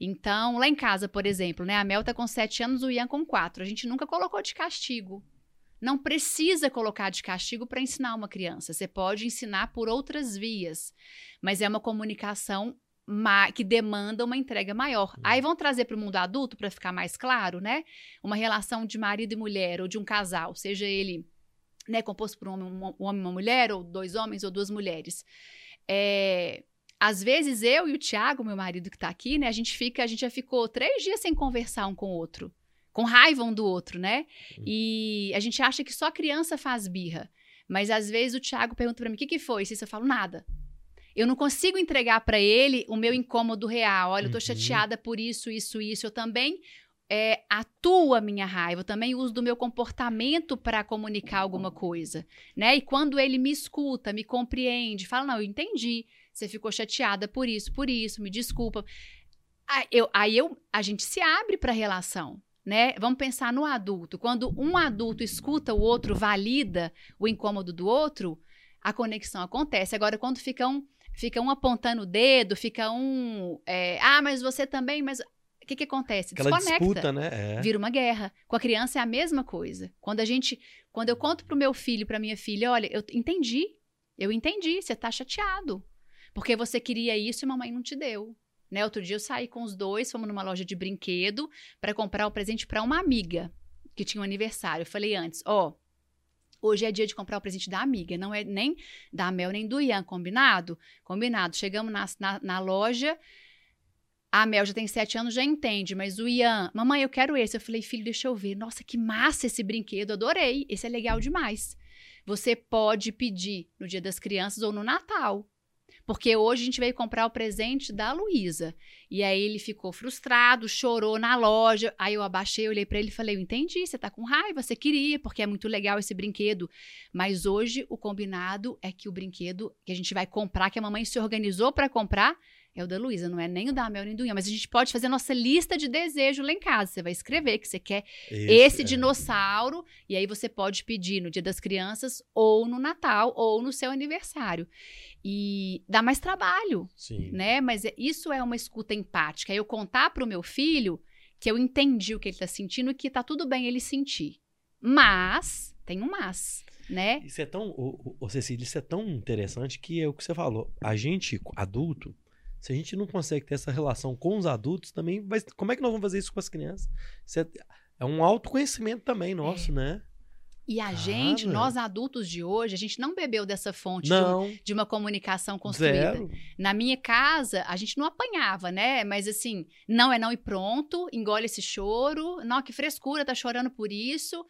Então, lá em casa, por exemplo, né? A Mel tá com sete anos, o Ian com quatro. A gente nunca colocou de castigo. Não precisa colocar de castigo para ensinar uma criança. Você pode ensinar por outras vias, mas é uma comunicação que demanda uma entrega maior. Uhum. Aí vão trazer para o mundo adulto para ficar mais claro, né? Uma relação de marido e mulher ou de um casal, seja ele né, composto por um homem, um homem e uma mulher, ou dois homens ou duas mulheres. É, às vezes eu e o Tiago, meu marido que está aqui, né? A gente fica, a gente já ficou três dias sem conversar um com o outro com raiva um do outro, né? Uhum. E a gente acha que só criança faz birra. Mas às vezes o Thiago pergunta para mim: o que, que foi? Se eu falo nada. Eu não consigo entregar para ele o meu incômodo real. Olha, eu tô uhum. chateada por isso, isso, isso. Eu também é, atuo a minha raiva, eu também uso do meu comportamento para comunicar alguma coisa, né? E quando ele me escuta, me compreende, fala: não, eu entendi. Você ficou chateada por isso, por isso, me desculpa. Aí eu, aí eu a gente se abre para a relação né? Vamos pensar no adulto. Quando um adulto escuta o outro, valida o incômodo do outro, a conexão acontece. Agora, quando fica um, fica um apontando o dedo, fica um. É, ah, mas você também, mas. O que, que acontece? Aquela Desconecta. disputa, né? É. Vira uma guerra. Com a criança é a mesma coisa. Quando a gente. Quando eu conto pro meu filho, pra minha filha, olha, eu entendi. Eu entendi, você tá chateado. Porque você queria isso e mamãe não te deu. Né? Outro dia eu saí com os dois, fomos numa loja de brinquedo para comprar o um presente para uma amiga que tinha um aniversário. Eu falei antes, ó, oh, Hoje é dia de comprar o presente da amiga, não é nem da Mel nem do Ian, combinado? Combinado. Chegamos na, na, na, loja, a Mel já tem sete anos, já entende, mas o Ian, mamãe, eu quero esse. Eu falei, filho, deixa eu ver. Nossa, que massa esse brinquedo, adorei. Esse é legal demais. Você pode pedir no Dia das Crianças ou no Natal. Porque hoje a gente veio comprar o presente da Luísa. E aí ele ficou frustrado, chorou na loja. Aí eu abaixei, olhei para ele e falei: Eu entendi, você tá com raiva, você queria, porque é muito legal esse brinquedo. Mas hoje o combinado é que o brinquedo que a gente vai comprar, que a mamãe se organizou para comprar, é o da Luísa, não é nem o da Mel nem do Ian. Mas a gente pode fazer a nossa lista de desejo lá em casa. Você vai escrever que você quer esse, esse é. dinossauro, e aí você pode pedir no Dia das Crianças, ou no Natal, ou no seu aniversário. E dá mais trabalho, Sim. né? Mas é, isso é uma escuta empática. É eu contar para o meu filho que eu entendi o que ele está sentindo e que tá tudo bem ele sentir. Mas, tem um mas, né? Isso é tão, ô, ô, Cecília, isso é tão interessante que é o que você falou. A gente, adulto, se a gente não consegue ter essa relação com os adultos, também vai. Como é que nós vamos fazer isso com as crianças? É, É um autoconhecimento também nosso, né? E a gente, Cara. nós adultos de hoje, a gente não bebeu dessa fonte de, um- de uma comunicação construída. zero. Na minha casa, a gente não apanhava, né? Mas assim, não é não e pronto, engole esse choro. Não, que frescura, tá chorando por isso.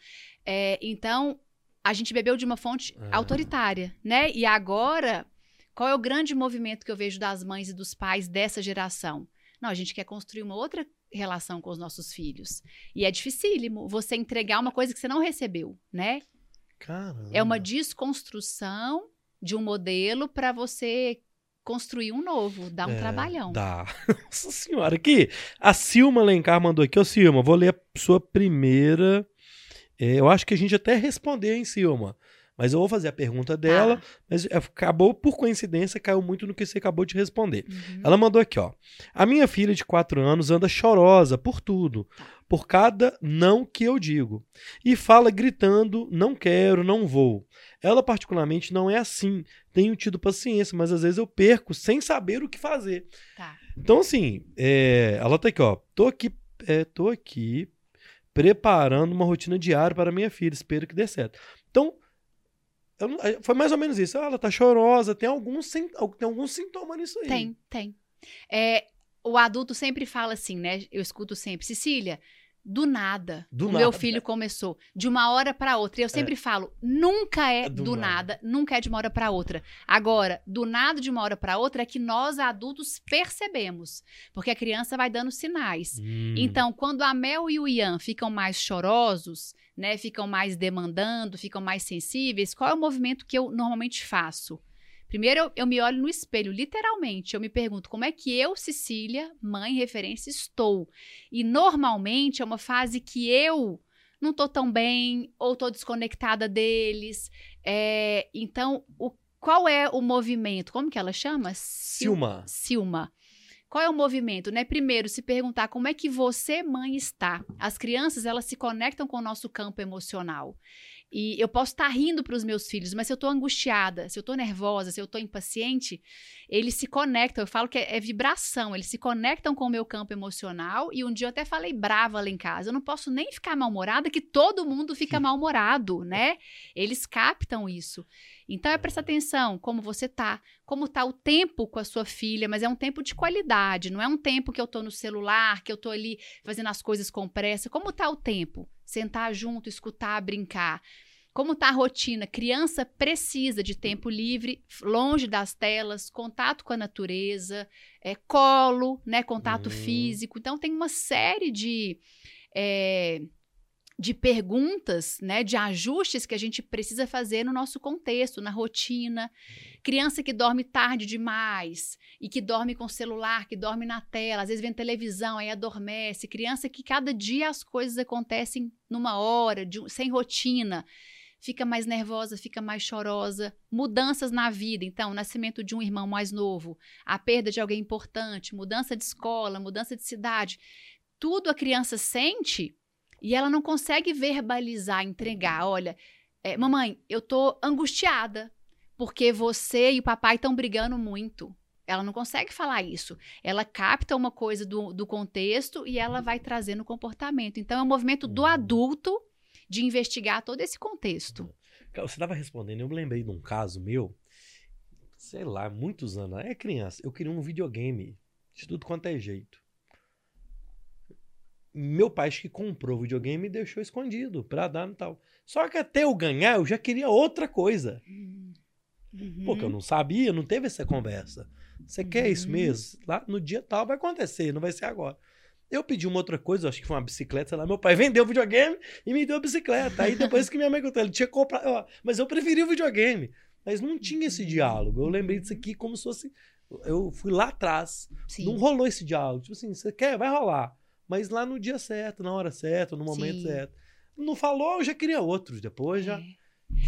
É, então, a gente bebeu de uma fonte Ah. autoritária, né? E agora, qual é o grande movimento que eu vejo das mães e dos pais dessa geração? Não, a gente quer construir uma outra relação com os nossos filhos. E é dificílimo você entregar uma coisa que você não recebeu, né? Caramba. É uma desconstrução de um modelo para você construir um novo, dar um É, trabalhão. Dá. Nossa senhora, aqui. A Silma Lencar mandou aqui. Ô, Silma, vou ler a sua primeira. É, eu acho que a gente até respondeu, hein, Silma? Mas eu vou fazer a pergunta dela, Tá. mas é, acabou, por coincidência, caiu muito no que você acabou de responder. Uhum. Ela mandou aqui, ó. A minha filha de 4 anos anda chorosa por tudo, por cada não que eu digo. E fala gritando: não quero, não vou. Ela, particularmente, não é assim. Tenho tido paciência, mas às vezes eu perco sem saber o que fazer. Tá. Então, assim, é, ela tá aqui, ó. Tô aqui, é, tô aqui preparando uma rotina diária para minha filha. Espero que dê certo. Então, eu é, foi mais ou menos isso. Ah, Ela tá chorosa, tem algum, tem algum sintoma nisso aí. Tem, tem. É, o adulto sempre fala assim, né? Eu escuto sempre, Cecília, do nada, Do o meu nada. filho começou de uma hora para outra. E eu sempre falo, nunca é É do do, nada. nada. nunca é de uma hora para outra. Agora, do nada de uma hora para outra é que nós adultos percebemos, porque a criança vai dando sinais. Hum. Então, quando a Mel e o Ian ficam mais chorosos, né, ficam mais demandando, ficam mais sensíveis, qual é o movimento que eu normalmente faço? Primeiro, eu, eu me olho no espelho, literalmente. Eu me pergunto como é que eu, Cecília, mãe referência, estou. E normalmente é uma fase que eu não tô tão bem ou tô desconectada deles. É, então, o, qual é o movimento? Como que ela chama? Sil- Silma. Silma. Qual é o movimento, né? Primeiro, se perguntar como é que você, mãe, está. As crianças, elas se conectam com o nosso campo emocional. E eu posso estar rindo para os meus filhos, mas se eu estou angustiada, se eu estou nervosa, se eu estou impaciente, eles se conectam. Eu falo que é, é vibração, eles se conectam com o meu campo emocional. E um dia eu até falei brava lá em casa. Eu não posso nem ficar mal-humorada, que todo mundo fica mal-humorado, né? Eles captam isso. Então é prestar atenção como você tá, como tá o tempo com a sua filha, mas é um tempo de qualidade, não é um tempo que eu tô no celular, que eu tô ali fazendo as coisas com pressa. Como tá o tempo? Sentar junto, escutar, brincar. Como tá a rotina? Criança precisa de tempo livre, longe das telas, contato com a natureza, é, colo, né, contato Hum. físico. Então tem uma série de é, de perguntas, né, de ajustes que a gente precisa fazer no nosso contexto, na rotina. Criança que dorme tarde demais e que dorme com celular, que dorme na tela, às vezes vê televisão, aí adormece. Criança que cada dia as coisas acontecem numa hora, de sem rotina. Fica mais nervosa, fica mais chorosa. Mudanças na vida, então, o nascimento de um irmão mais novo, a perda de alguém importante, mudança de escola, mudança de cidade. Tudo a criança sente e ela não consegue verbalizar, entregar. Olha, é, mamãe, eu tô angustiada porque você e o papai estão brigando muito. Ela não consegue falar isso. Ela capta uma coisa do, do contexto e ela vai trazer no comportamento. Então, é um movimento do Uhum. adulto de investigar todo esse contexto. Você estava respondendo, eu me lembrei de um caso meu, sei lá, muitos anos. É criança, eu queria um videogame de tudo quanto é jeito. Meu pai acho que comprou o videogame e deixou escondido pra dar e tal. Só que até eu ganhar, eu já queria outra coisa. Uhum. Porque eu não sabia, não teve essa conversa. Você quer isso Uhum. mesmo? Lá no dia tal vai acontecer, não vai ser agora. Eu pedi uma outra coisa, acho que foi uma bicicleta, sei lá. Meu pai vendeu o videogame e me deu a bicicleta. Aí depois que minha mãe contou, ele tinha comprado. ó, mas eu preferi o videogame. Mas não tinha esse diálogo. Eu lembrei disso aqui como se fosse. Eu fui lá atrás. Sim. Não rolou esse diálogo. Tipo assim, você quer? Vai rolar. Mas lá no dia certo, na hora certa, no momento Sim. certo. Não falou, eu já queria outros. Depois já. É.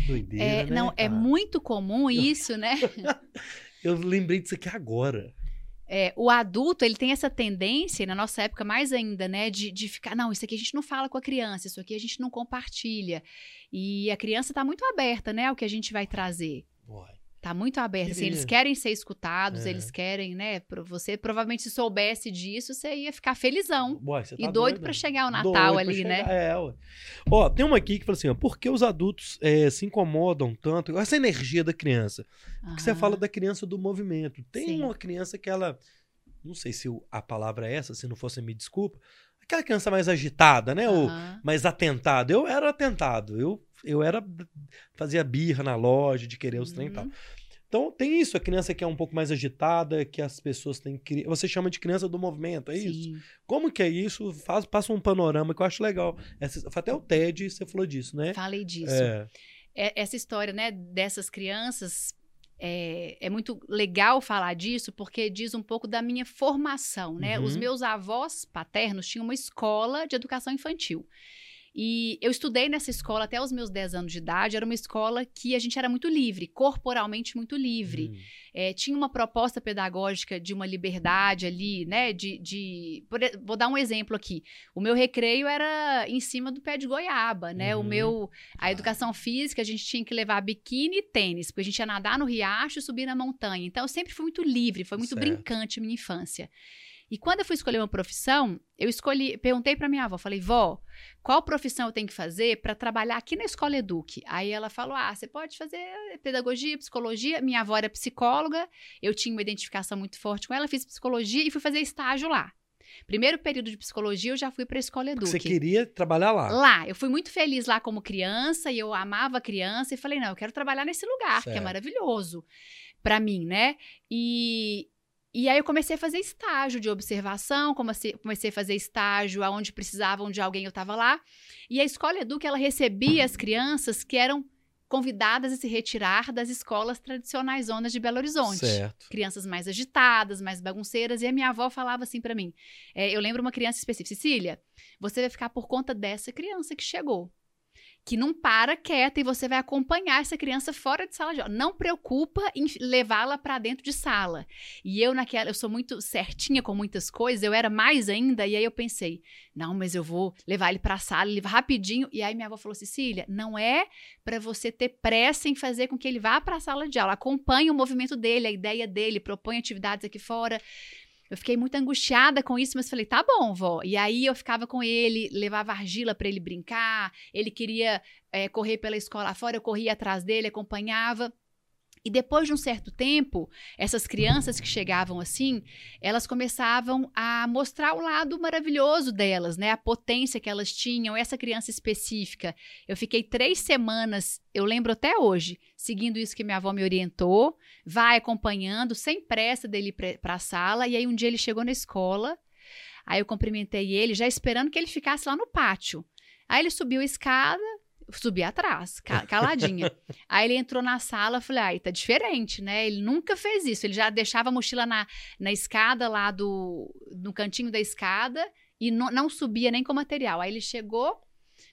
Doideira. É, né, não, é muito comum isso, né? Eu lembrei disso aqui agora. É, o adulto, ele tem essa tendência, na nossa época mais ainda, né, de, de ficar, não, isso aqui a gente não fala com a criança, isso aqui a gente não compartilha. E a criança tá muito aberta, né, ao que a gente vai trazer. Uai. Tá muito aberto. Assim, eles querem ser escutados, É. eles querem, né? Você provavelmente se soubesse disso, você ia ficar felizão. Você E tá doido doida? pra chegar o Doido Natal pra ali, né? É, ué. Ó, tem uma aqui que fala assim, ó, por que os adultos é, se incomodam tanto? Essa energia da criança. Porque você Aham. fala da criança do movimento. Tem Sim. uma criança que ela. Não sei se a palavra é essa, se não fosse, me desculpa. Aquela criança mais agitada, né? Ou mais atentado. Eu era atentado. Eu, eu era. Fazia birra na loja de querer os trem e tal. Então tem isso, a criança que é um pouco mais agitada, que as pessoas têm que. Você chama de criança do movimento, é isso? Sim. Como que é isso? Faz, passa um panorama que eu acho legal. Essa, até o TED você falou disso, né? Falei disso. É. é- essa história, né, dessas crianças, é, é muito legal falar disso, porque diz um pouco da minha formação, né? Uhum. Os meus avós paternos tinham uma escola de educação infantil. E eu estudei nessa escola até os meus 10 anos de idade. Era uma escola que a gente era muito livre, corporalmente muito livre. Hum. É, tinha uma proposta pedagógica de uma liberdade ali, né? De, de- por vou dar um exemplo aqui. O meu recreio era em cima do pé de goiaba, né? O Uhum. meu, a educação física a gente tinha que levar biquíni e tênis, porque a gente ia nadar no riacho e subir na montanha. Então eu sempre fui muito livre, foi muito Certo. brincante a minha infância. E quando eu fui escolher uma profissão, eu escolhi, perguntei para minha avó, falei, vó, qual profissão eu tenho que fazer para trabalhar aqui na escola Eduque? Aí ela falou, ah, você pode fazer pedagogia, psicologia. Minha avó era psicóloga, eu tinha uma identificação muito forte com ela, fiz psicologia e fui fazer estágio lá. Primeiro período de psicologia, eu já fui para a escola Eduque. Você queria trabalhar lá. Lá, eu fui muito feliz lá como criança e eu amava a criança e falei, não, eu quero trabalhar nesse lugar, que é Certo. maravilhoso para mim, né? E, e aí eu comecei a fazer estágio de observação, comecei, comecei a fazer estágio aonde precisavam de alguém, eu estava lá. E a Escola Educa, ela recebia as crianças que eram convidadas a se retirar das escolas tradicionais zonas de Belo Horizonte Certo. crianças mais agitadas, mais bagunceiras, e a minha avó falava assim pra mim. é, eu lembro uma criança específica, Cecília, você vai ficar por conta dessa criança que chegou. Que não para quieta e você vai acompanhar essa criança fora de sala de aula. Não preocupa em levá-la pra dentro de sala. E eu naquela, eu sou muito certinha com muitas coisas, eu era mais ainda, e aí eu pensei, não, mas eu vou levar ele pra sala, ele vai rapidinho. E aí minha avó falou, Cecília, não é para você ter pressa em fazer com que ele vá para a sala de aula. Acompanhe o movimento dele, a ideia dele, propõe atividades aqui fora. Eu fiquei muito angustiada com isso, mas falei, tá bom, vó. E aí eu ficava com ele, levava argila para ele brincar. Ele queria eh, correr pela escola fora, eu corria atrás dele, acompanhava. E depois de um certo tempo, essas crianças que chegavam assim, elas começavam a mostrar o lado maravilhoso delas, né? A potência que elas tinham. Essa criança específica, eu fiquei três semanas, eu lembro até hoje, seguindo isso que minha avó me orientou, vai acompanhando, sem pressa dele para a sala. E aí um dia ele chegou na escola, aí eu cumprimentei ele, já esperando que ele ficasse lá no pátio. Aí ele subiu a escada, subi atrás, ca- caladinha. Aí ele entrou na sala, eu falei, ai, tá diferente, né? Ele nunca fez isso. Ele já deixava a mochila na, na escada lá do. no cantinho da escada e não, não subia nem com material. Aí ele chegou,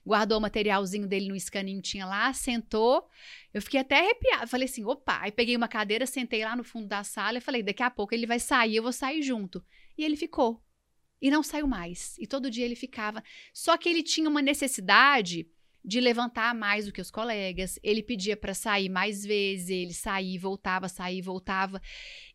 guardou o materialzinho dele no escaninho que tinha lá, sentou. Eu fiquei até arrepiada. Falei assim, opa. Aí peguei uma cadeira, sentei lá no fundo da sala e falei, daqui a pouco ele vai sair, eu vou sair junto. E ele ficou. E não saiu mais. E todo dia ele ficava. Só que ele tinha uma necessidade de levantar mais do que os colegas. Ele pedia para sair mais vezes, ele saía, voltava, saía, voltava.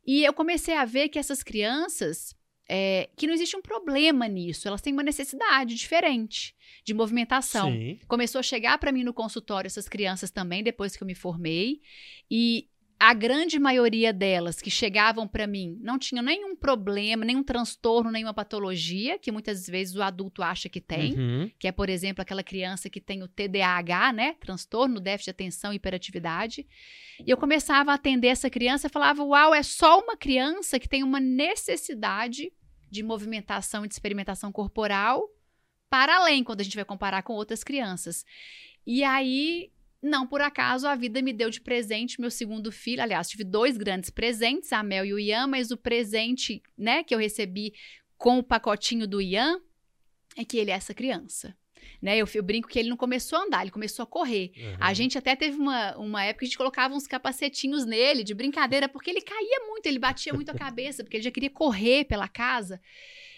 E eu comecei a ver que essas crianças, é, que não existe um problema nisso, elas têm uma necessidade diferente de movimentação. Sim. Começou a chegar para mim no consultório essas crianças também, depois que eu me formei. E a grande maioria delas que chegavam para mim não tinham nenhum problema, nenhum transtorno, nenhuma patologia, que muitas vezes o adulto acha que tem Uhum. que é, por exemplo, aquela criança que tem o TDAH, né? Transtorno, déficit de atenção e hiperatividade. E eu começava a atender essa criança e falava: Uau, é só uma criança que tem uma necessidade de movimentação e de experimentação corporal para além, quando a gente vai comparar com outras crianças. E aí. Não por acaso a vida me deu de presente meu segundo filho. Aliás, tive dois grandes presentes, a Mel e o Ian, mas o presente, né, que eu recebi com o pacotinho do Ian é que ele é essa criança. Né? Eu, eu brinco que ele não começou a andar, ele começou a correr. Uhum. A gente até teve uma, uma época que a gente colocava uns capacetinhos nele, de brincadeira, porque ele caía muito, ele batia muito a cabeça, porque ele já queria correr pela casa.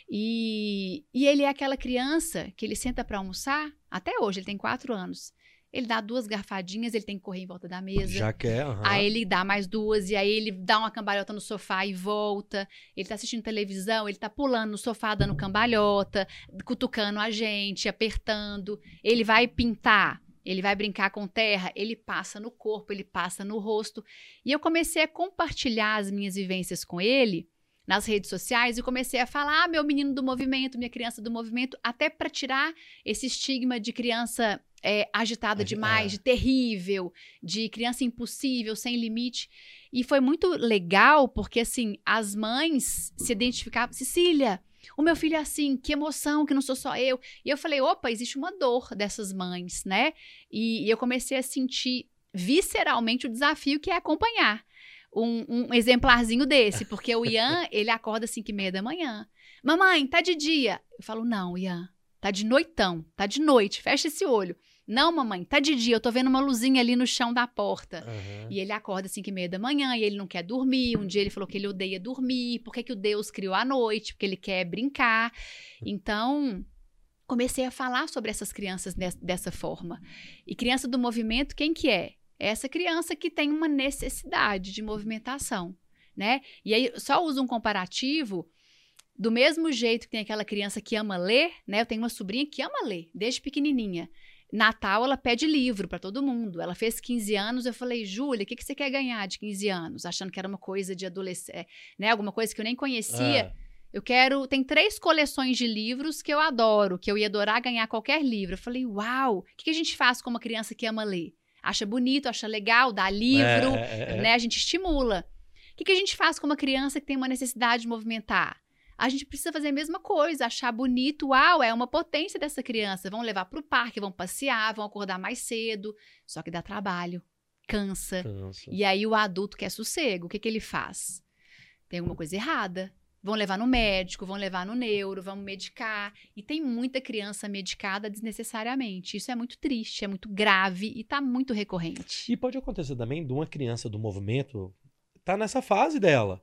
E, e ele é aquela criança que ele senta para almoçar, até hoje, ele tem quatro anos. Ele dá duas garfadinhas, ele tem que correr em volta da mesa. Já quer, aham. Aí ele dá mais duas, e aí ele dá uma cambalhota no sofá e volta. Ele tá assistindo televisão, ele tá pulando no sofá, dando cambalhota, cutucando a gente, apertando. Ele vai pintar, ele vai brincar com terra, ele passa no corpo, ele passa no rosto. E eu comecei a compartilhar as minhas vivências com ele nas redes sociais e comecei a falar: ah, meu menino do movimento, minha criança do movimento, até para tirar esse estigma de criança é, agitada Agi- demais, é. de terrível, de criança impossível, sem limite. E foi muito legal porque, assim, as mães se identificavam. Cecília, o meu filho é assim, que emoção, que não sou só eu. E eu falei: opa, existe uma dor dessas mães, né? E, e eu comecei a sentir visceralmente o desafio que é acompanhar um, um exemplarzinho desse, porque o Ian, ele acorda às 5 e meia da manhã. Mamãe, tá de dia. Eu falo, não, Ian, tá de noitão, tá de noite, fecha esse olho. Não, mamãe, tá de dia, eu tô vendo uma luzinha ali no chão da porta. Aham. E ele acorda às 5 e meia da manhã e ele não quer dormir. Um dia ele falou que ele odeia dormir. Por que, que o Deus criou a noite? Porque ele quer brincar. Então, comecei a falar sobre essas crianças des- dessa forma. E criança do movimento, quem que é? É essa criança que tem uma necessidade de movimentação, né? E aí, só uso um comparativo. Do mesmo jeito que tem aquela criança que ama ler, né? Eu tenho uma sobrinha que ama ler, desde pequenininha. Natal, ela pede livro para todo mundo. Ela fez 15 anos, eu falei, Júlia, o que, que você quer ganhar de 15 anos? Achando que era uma coisa de adolescente, né? Alguma coisa que eu nem conhecia. Ah, Eu quero. Tem três coleções de livros que eu adoro, que eu ia adorar ganhar qualquer livro. Eu falei, uau, o que, que a gente faz com uma criança que ama ler? Acha bonito, acha legal, dá livro, é, é, é. né? A gente estimula. O que, que a gente faz com uma criança que tem uma necessidade de movimentar? A gente precisa fazer a mesma coisa, achar bonito, uau, é uma potência dessa criança. Vão levar para o parque, vão passear, vão acordar mais cedo. Só que dá trabalho, cansa. Cansa. E aí o adulto quer sossego, o que, que ele faz? Tem alguma coisa errada. Vão levar no médico, vão levar no neuro, vão medicar. E tem muita criança medicada desnecessariamente. Isso é muito triste, é muito grave e tá muito recorrente. E pode acontecer também de uma criança do movimento tá nessa fase dela.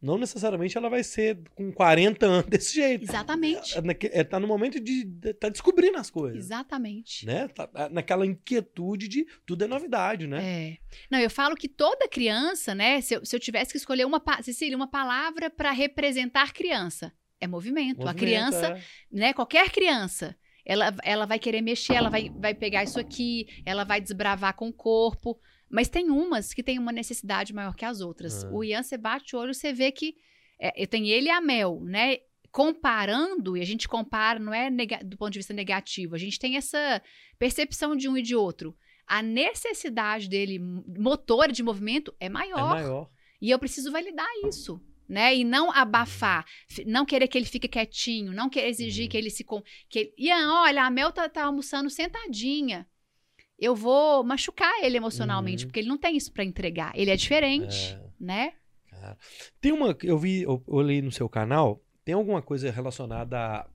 Não necessariamente ela vai ser com 40 anos desse jeito. Exatamente. É, naque- é, no momento de, tá descobrindo as coisas. Exatamente. Né? Tá, tá naquela inquietude de tudo é novidade, né? É. Não, eu falo que toda criança, né? Se eu, se eu tivesse que escolher uma, Cecília, uma palavra para representar criança, é movimento. A Movimento, criança é. né? Qualquer criança. Ela, ela vai querer mexer, ela vai, vai pegar isso aqui, ela vai desbravar com o corpo. Mas tem umas que têm uma necessidade maior que as outras. Ah. O Ian, você bate o olho, você vê que é, tenho ele e a Mel, né? Comparando, e a gente compara, não é do ponto de vista negativo, a gente tem essa percepção de um e de outro. A necessidade dele, motora de movimento, é É maior. maior. E eu preciso validar isso, né? E não abafar, não querer que ele fique quietinho, não querer exigir Uhum. que ele se. Com... Que ele... Ian, olha, a Mel tá, tá almoçando sentadinha. Eu vou machucar ele emocionalmente, Uhum. porque ele não tem isso pra entregar. Ele é diferente, É. né? Cara. Tem uma. Eu vi, eu olhei no seu canal, tem alguma coisa relacionada a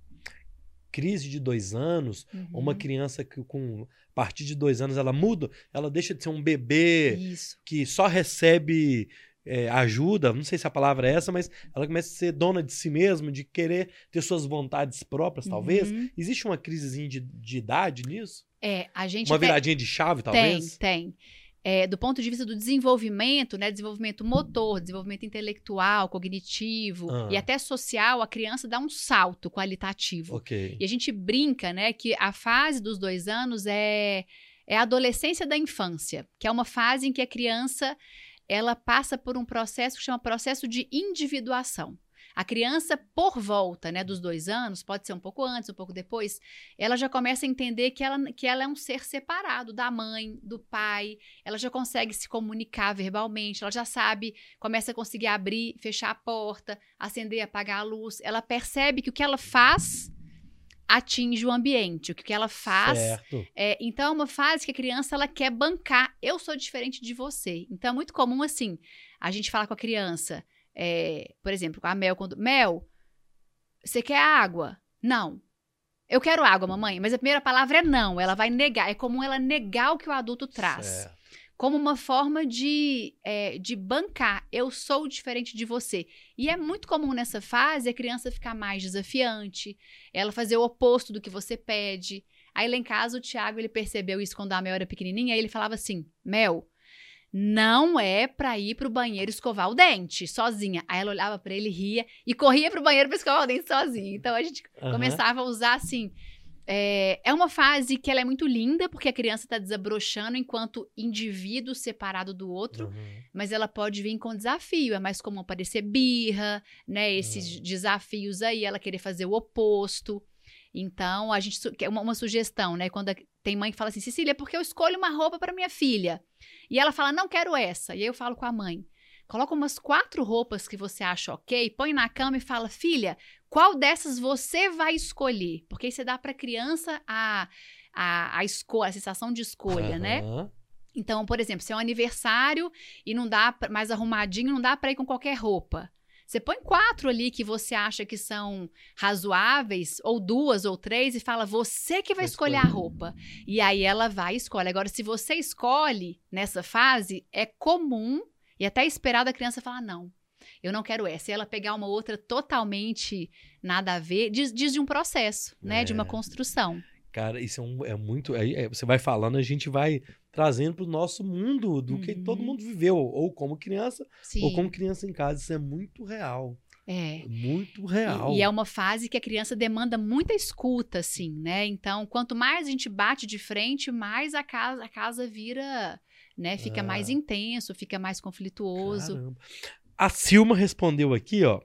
crise de dois anos? Uhum. Uma criança que com. A partir de dois anos ela muda, ela deixa de ser um bebê Isso. que só recebe é, ajuda, não sei se a palavra é essa, mas ela começa a ser dona de si mesma, de querer ter suas vontades próprias, talvez. Uhum. Existe uma crisezinha de, de idade nisso? É, a gente. Uma viradinha de chave, talvez? Tem, tem. É, do ponto de vista do desenvolvimento, né? Desenvolvimento motor, desenvolvimento intelectual, cognitivo Ah. e até social, a criança dá um salto qualitativo. Ok. E a gente brinca, né, que a fase dos dois anos é, é a adolescência da infância, que é uma fase em que a criança ela passa por um processo que chama processo de individuação. A criança, por volta né, dos dois anos, pode ser um pouco antes, um pouco depois, ela já começa a entender que ela, que ela é um ser separado da mãe, do pai, ela já consegue se comunicar verbalmente, ela já sabe, começa a conseguir abrir, fechar a porta, acender e apagar a luz. Ela percebe que o que ela faz atinge o ambiente, o que ela faz é, então é uma fase que a criança ela quer bancar. Eu sou diferente de você. Então é muito comum assim a gente falar com a criança, é, por exemplo, com a Mel quando Mel, você quer água? Não. Eu quero água, mamãe. Mas a primeira palavra é não. Ela vai negar. É comum ela negar o que o adulto traz Certo. como uma forma de, é, de bancar. Eu sou diferente de você. E é muito comum nessa fase a criança ficar mais desafiante, ela fazer o oposto do que você pede. Aí lá em casa o Thiago ele percebeu isso quando a Mel era pequenininha, aí ele falava assim: "Mel, não é pra ir pro banheiro escovar o dente sozinha". Aí ela olhava pra ele, ria e corria pro banheiro pra escovar o dente sozinha. Então a gente Aham. começava a usar assim. É, é uma fase que ela é muito linda, porque a criança está desabrochando enquanto indivíduo separado do outro, Uhum. mas ela pode vir com desafio. É mais comum aparecer birra, né? Esses desafios aí, ela querer fazer o oposto. Então, a gente. é Uma, uma sugestão, né? Quando a- tem mãe que fala assim, Cecília, porque eu escolho uma roupa para minha filha. E ela fala, não quero essa. E aí eu falo com a mãe. Coloca umas quatro roupas que você acha ok, põe na cama e fala, filha, qual dessas você vai escolher? Porque aí você dá para criança a, a, a, esco- a sensação de escolha, né? Aham. Então, por exemplo, se é um aniversário e não dá pra- mais arrumadinho, não dá para ir com qualquer roupa. Você põe quatro ali que você acha que são razoáveis, ou duas ou três, e fala você que vai escolher a roupa. E aí ela vai e escolhe. Agora, se você escolhe nessa fase, é comum e até esperado a criança falar: não, eu não quero essa. E ela pegar uma outra totalmente nada a ver, diz, diz de um processo, né? De uma É. construção. Cara, isso é, um- é muito. aí, é, você vai falando, a gente vai trazendo pro nosso mundo do que Uhum. todo mundo viveu, ou como criança, Sim. ou como criança em casa. Isso é muito real. É. Muito real. E, e é uma fase que a criança demanda muita escuta, assim, né? Então, quanto mais a gente bate de frente, mais a casa, a casa vira, né? Fica Ah. mais intenso, fica mais conflituoso. Caramba. A Silma respondeu aqui, ó.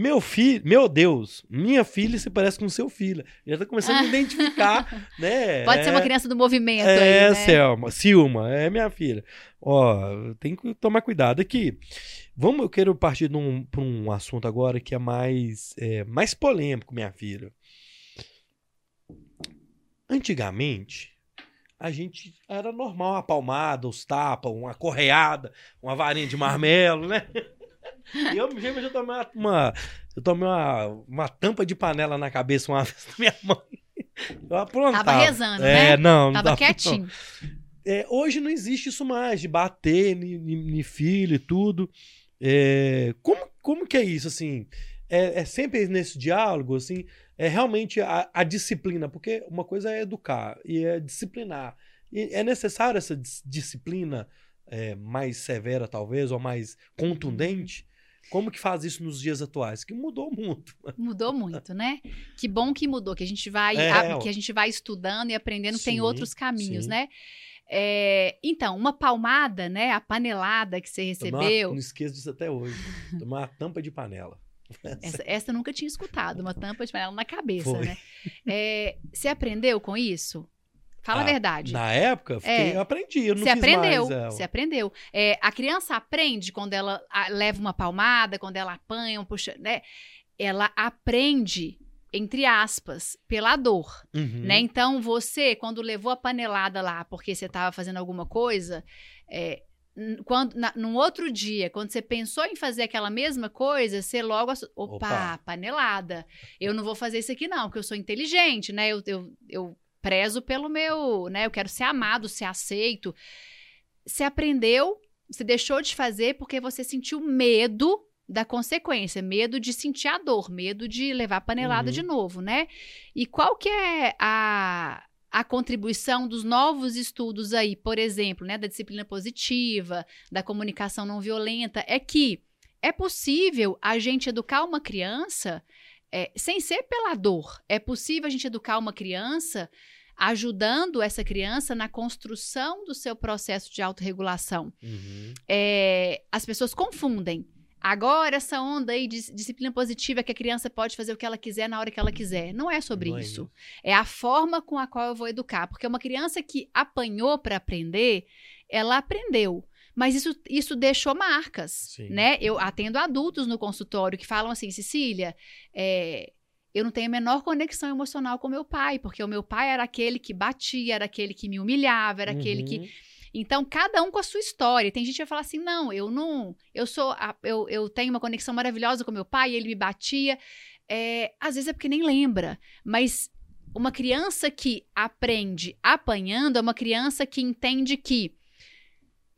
Meu filho, meu Deus, minha filha se parece com seu filho. Já tá começando a identificar, né? Pode ser uma É- criança do movimento É, aí, né? Selma, Silma, é minha filha. Ó, tem que tomar cuidado aqui. Vamos, eu quero partir para um assunto agora que é mais, é, mais polêmico, minha filha. Antigamente, a gente era normal uma palmada, os tapas, uma correada, uma varinha de marmelo, né? E eu, eu já tomei uma, uma- eu tomei uma, uma tampa de panela na cabeça uma vez da minha mãe. Eu aprontava. Tava rezando, é, né? Não, não Tava tava, quietinho. é, hoje não existe isso mais, de bater em filho e tudo. É, como, como que é isso, assim? É, é sempre nesse diálogo, assim? É realmente a, a disciplina, porque uma coisa é educar e é disciplinar. E é necessário essa dis- disciplina é, mais severa, talvez, ou mais contundente? Como que faz isso nos dias atuais? Que mudou muito. Mudou muito, né? Que bom que mudou, que a gente vai, É, a- que a gente vai estudando e aprendendo que tem Sim, outros caminhos, sim. né? É, então, uma palmada, né? A panelada que você recebeu. não esqueço disso até hoje. Tomar uma tampa de panela. Essa, essa eu nunca tinha escutado, uma tampa de panela na cabeça, Foi. né? É, você aprendeu com isso? Fala Ah, a verdade. Na época, eu fiquei- É. eu aprendi. Eu não Você aprendeu, mais, é, você aprendeu. É, a criança aprende quando ela ah, leva uma palmada, quando ela apanha, um puxa, né? Ela aprende, entre aspas, pela dor, Uhum. né? Então, você, quando levou a panelada lá porque você estava fazendo alguma coisa, é, quando, na, num outro dia, quando você pensou em fazer aquela mesma coisa, você logo... Opa, Opa. panelada. Eu não vou fazer isso aqui não, porque eu sou inteligente, né? Eu, eu, eu prezo pelo meu... né? Eu quero ser amado, ser aceito. Você aprendeu, você deixou de fazer porque você sentiu medo da consequência, medo de sentir a dor, medo de levar panelada Uhum. de novo, né? E qual que é a, a contribuição dos novos estudos aí, por exemplo, né, da disciplina positiva, da comunicação não violenta, é que é possível a gente educar uma criança é, sem ser pela dor. É possível a gente educar uma criança ajudando essa criança na construção do seu processo de autorregulação. Uhum. É, as pessoas confundem. Agora, essa onda aí de disciplina positiva que a criança pode fazer o que ela quiser na hora que ela quiser. Não é sobre Não é isso. isso. É a forma com a qual eu vou educar. Porque uma criança que apanhou para aprender, ela aprendeu. Mas isso, isso deixou marcas, Sim. né? Eu atendo adultos no consultório que falam assim, Cecília, é, eu não tenho a menor conexão emocional com meu pai, porque o meu pai era aquele que batia, era aquele que me humilhava, era aquele que Uhum. então, cada um com a sua história. Tem gente que vai falar assim: não, eu não. Eu sou. a- eu, eu tenho uma conexão maravilhosa com meu pai, ele me batia. É, às vezes é porque nem lembra. Mas uma criança que aprende apanhando é uma criança que entende que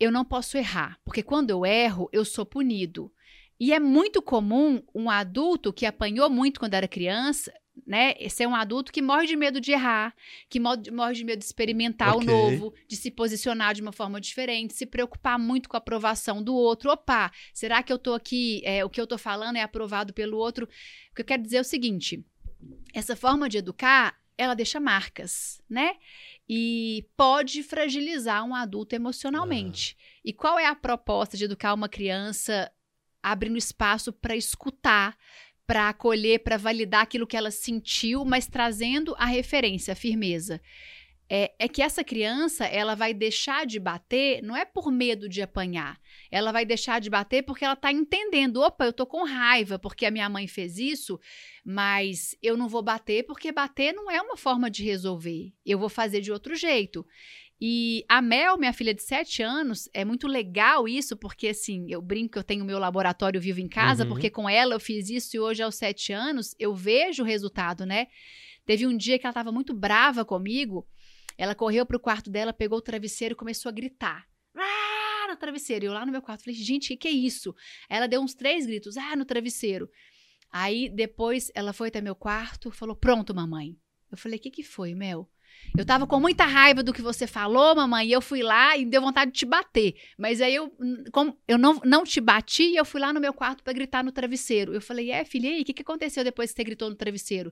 eu não posso errar. Porque quando eu erro, eu sou punido. E é muito comum um adulto que apanhou muito quando era criança, né? Ser um adulto que morre de medo de errar, que mo- morre de medo de experimentar Ok. o novo, de se posicionar de uma forma diferente, se preocupar muito com a aprovação do outro. Opa, será que eu tô aqui, é, o que eu tô falando é aprovado pelo outro? O que eu quero dizer é o seguinte: essa forma de educar, ela deixa marcas, né? E pode fragilizar um adulto emocionalmente. E qual é a proposta de educar uma criança abrindo espaço para escutar, para acolher, para validar aquilo que ela sentiu, mas trazendo a referência, a firmeza? É, é que essa criança ela vai deixar de bater não é por medo de apanhar, ela vai deixar de bater porque ela está entendendo. Opa, eu tô com raiva porque a minha mãe fez isso, mas eu não vou bater porque bater não é uma forma de resolver. Eu vou fazer de outro jeito. E a Mel, minha filha de 7 anos, é muito legal isso, porque assim, eu brinco que eu tenho meu laboratório vivo em casa, Uhum. porque com ela eu fiz isso e hoje, aos 7 anos, eu vejo o resultado, né? Teve um dia que ela estava muito brava comigo, ela correu pro quarto dela, pegou o travesseiro e começou a gritar. Ah, no travesseiro. E eu lá no meu quarto falei, gente, o que, que é isso? Ela deu uns três gritos, ah, no travesseiro. Aí depois ela foi até meu quarto, falou, pronto, mamãe. Eu falei, o que, que foi, Mel? Eu tava com muita raiva do que você falou, mamãe, e eu fui lá e deu vontade de te bater. Mas aí eu, como eu não, não te bati, eu fui lá no meu quarto pra gritar no travesseiro. Eu falei, é, filha, e aí, o que, que aconteceu depois que você gritou no travesseiro?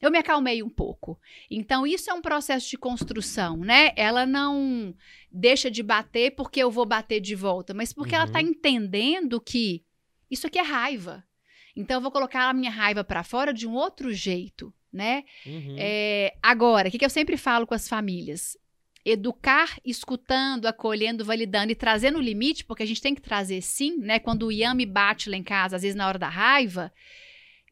Eu me acalmei um pouco. Então, isso é um processo de construção, né? Ela não deixa de bater porque eu vou bater de volta, mas porque ela Uhum. tá entendendo que isso aqui é raiva. Então, eu vou colocar a minha raiva pra fora de um outro jeito, né? Uhum. É, agora, o que, que eu sempre falo com as famílias? Educar, escutando, acolhendo, validando e trazendo o limite, porque a gente tem que trazer sim, né? Quando o Ian me bate lá em casa, às vezes na hora da raiva,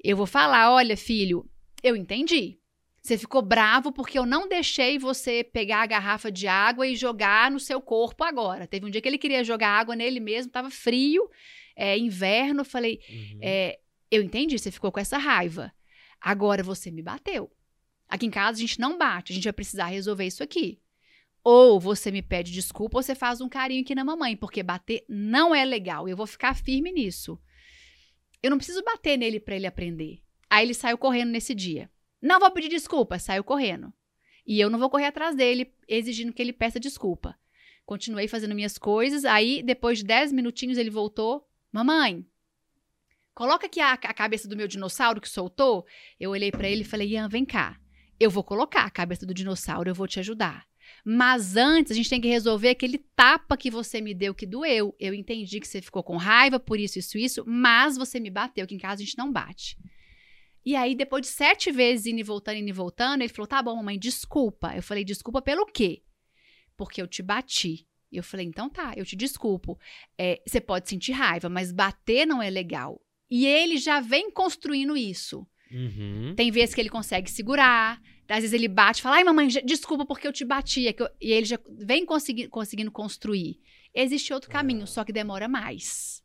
eu vou falar: olha, filho, eu entendi. Você ficou bravo porque eu não deixei você pegar a garrafa de água e jogar no seu corpo agora. Teve um dia que ele queria jogar água nele mesmo, tava frio, é, inverno. eu Falei, Uhum. é, eu entendi, você ficou com essa raiva. Agora você me bateu. Aqui em casa a gente não bate, a gente vai precisar resolver isso aqui. Ou você me pede desculpa ou você faz um carinho aqui na mamãe, porque bater não é legal. Eu vou ficar firme nisso. Eu não preciso bater nele para ele aprender. Aí ele saiu correndo nesse dia. Não vou pedir desculpa, saiu correndo. E eu não vou correr atrás dele exigindo que ele peça desculpa. Continuei fazendo minhas coisas, aí depois de 10 minutinhos ele voltou. Mamãe, coloca aqui a, a cabeça do meu dinossauro que soltou. Eu olhei pra ele e falei: Ian, vem cá. Eu vou colocar a cabeça do dinossauro, eu vou te ajudar. Mas antes, a gente tem que resolver aquele tapa que você me deu que doeu. Eu entendi que você ficou com raiva por isso, isso, isso, mas você me bateu, que em casa a gente não bate. E aí, depois de sete vezes indo e voltando, indo e voltando, ele falou: tá bom, mamãe, desculpa. Eu falei: desculpa pelo quê? Porque eu te bati. Eu falei: então tá, eu te desculpo. É, você pode sentir raiva, mas bater não é legal. E ele já vem construindo isso. Uhum. Tem vezes que ele consegue segurar, às vezes ele bate e fala, ai mamãe, desculpa porque eu te bati. É eu- E ele já vem consegui- conseguindo construir. Existe outro caminho, só que demora mais.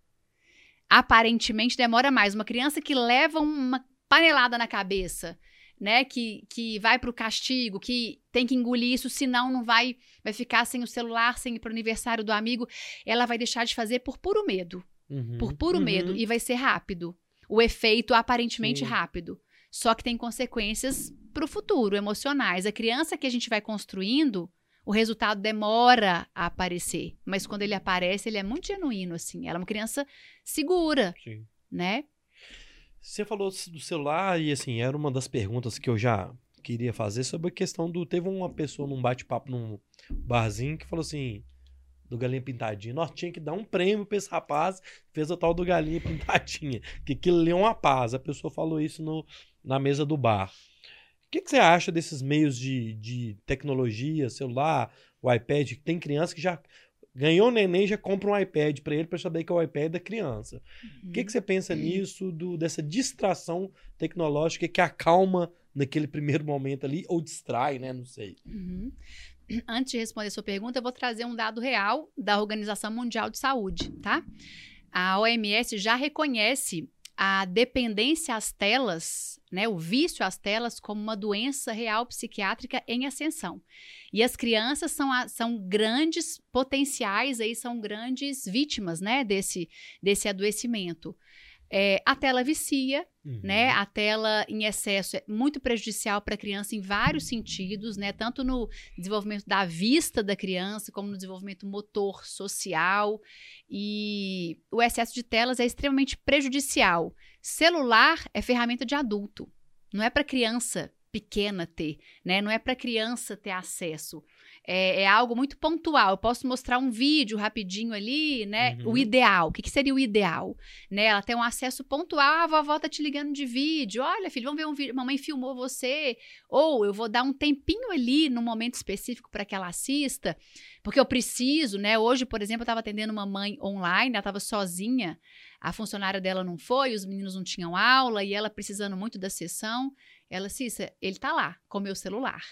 Aparentemente demora mais. Uma criança que leva uma panelada na cabeça, né? Que, que vai pro castigo, que tem que engolir isso, senão não vai, vai ficar sem o celular, sem ir pro aniversário do amigo, ela vai deixar de fazer por puro medo Uhum. por puro Uhum. medo e vai ser rápido. O efeito aparentemente Sim. rápido. Só que tem consequências para o futuro, emocionais. A criança que a gente vai construindo, o resultado demora a aparecer. Mas quando ele aparece, ele é muito genuíno, assim. Ela é uma criança segura, Sim. né? Você falou do celular e assim, era uma das perguntas que eu já queria fazer sobre a questão do. Teve uma pessoa num bate-papo num barzinho que falou assim. Do Galinha Pintadinha. Nós tinha que dar um prêmio pra esse rapaz que fez o tal do Galinha Pintadinha. Que ali é uma paz. A pessoa falou isso no, na mesa do bar. O que, que você acha desses meios de, de tecnologia, celular, o iPad? Tem criança que já ganhou o neném já compra um iPad pra ele pra saber que é o iPad da criança. O que, que você pensa nisso, do, dessa distração tecnológica que acalma naquele primeiro momento ali, ou distrai, né? Não sei. Uhum. Antes de responder a sua pergunta, eu vou trazer um dado real da Organização Mundial de Saúde, tá? A OMS já reconhece a dependência às telas, né, o vício às telas, como uma doença real psiquiátrica em ascensão. E as crianças são, a- são grandes potenciais, aí são grandes vítimas, né, desse, desse adoecimento. É, a tela vicia, Uhum. né? A tela em excesso é muito prejudicial para a criança em vários sentidos, né? Tanto no desenvolvimento da vista da criança, como no desenvolvimento motor, social. E o excesso de telas é extremamente prejudicial. Celular é ferramenta de adulto, não é para criança pequena ter, né? Não é para criança ter acesso. É, é algo muito pontual. Eu posso mostrar um vídeo rapidinho ali, né? Uhum. O ideal. O que, que seria o ideal? Né? Ela tem um acesso pontual. Ah, a vovó tá te ligando de vídeo. Olha, filho, vamos ver um vídeo. Mamãe filmou você. Ou eu vou dar um tempinho ali num momento específico para que ela assista, porque eu preciso, né? Hoje, por exemplo, eu estava atendendo uma mãe online, ela estava sozinha. A funcionária dela não foi, os meninos não tinham aula e ela precisando muito da sessão. Ela, Cissa, ele tá lá com o meu celular.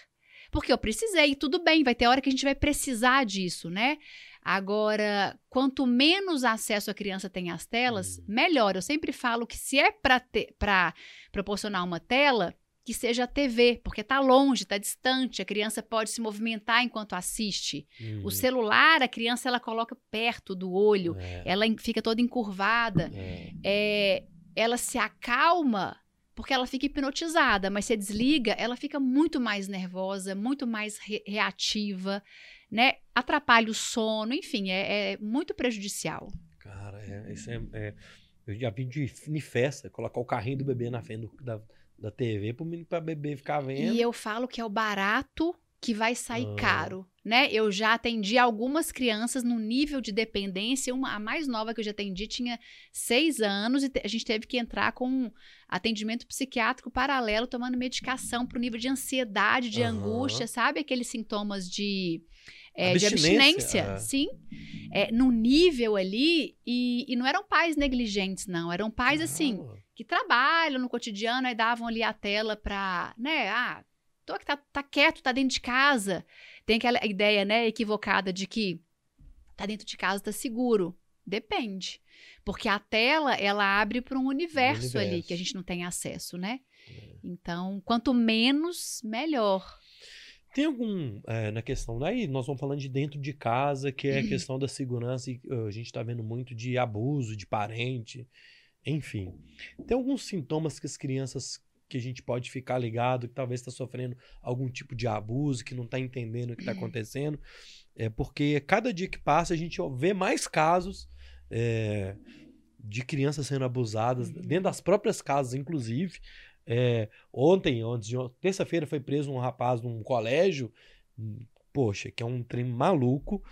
Porque eu precisei, e tudo bem, vai ter hora que a gente vai precisar disso, né? Agora, quanto menos acesso a criança tem às telas, Hum. melhor. Eu sempre falo que se é para proporcionar uma tela, que seja a TV, porque tá longe, tá distante, a criança pode se movimentar enquanto assiste. Uhum. O celular, a criança ela coloca perto do olho, É, ela fica toda encurvada, é. é, ela se acalma porque ela fica hipnotizada, mas se desliga, ela fica muito mais nervosa, muito mais re- reativa, né? Atrapalha o sono, enfim, é, é muito prejudicial. Cara, é, isso é, é- Eu já vi de em festa, colocar o carrinho do bebê na frente do- da, da TV pro menino pra bebê ficar vendo. E eu falo que é o barato que vai sair Ah. caro, né? Eu já atendi algumas crianças no nível de dependência. Uma, a mais nova que eu já atendi tinha seis anos e a gente teve que entrar com um atendimento psiquiátrico paralelo, tomando medicação para o nível de ansiedade, de Aham. angústia, sabe? Aqueles sintomas de, é, de Abstinência, abstinência, é. sim. É, no nível ali, e, e não eram pais negligentes, não. Eram pais, assim, Caramba. que trabalham no cotidiano e davam ali a tela pra, né, ah, tô aqui, tá, tá quieto, tá dentro de casa. Tem aquela ideia, né, equivocada de que tá dentro de casa, tá seguro. Depende. Porque a tela, ela abre para um universo, ali universo. que a gente não tem acesso, né? É. Então, quanto menos, melhor. Tem algum, é, na questão, daí nós vamos falando de dentro de casa, que é a questão da segurança, e uh, a gente tá vendo muito de abuso de parente, enfim. Tem alguns sintomas que as crianças que a gente pode ficar ligado, que talvez está sofrendo algum tipo de abuso, que não está entendendo o que está acontecendo, é porque cada dia que passa a gente vê mais casos é, de crianças sendo abusadas dentro das próprias casas, inclusive. É, ontem, antes de terça-feira, foi preso um rapaz num colégio, hum, poxa, que é um trem maluco.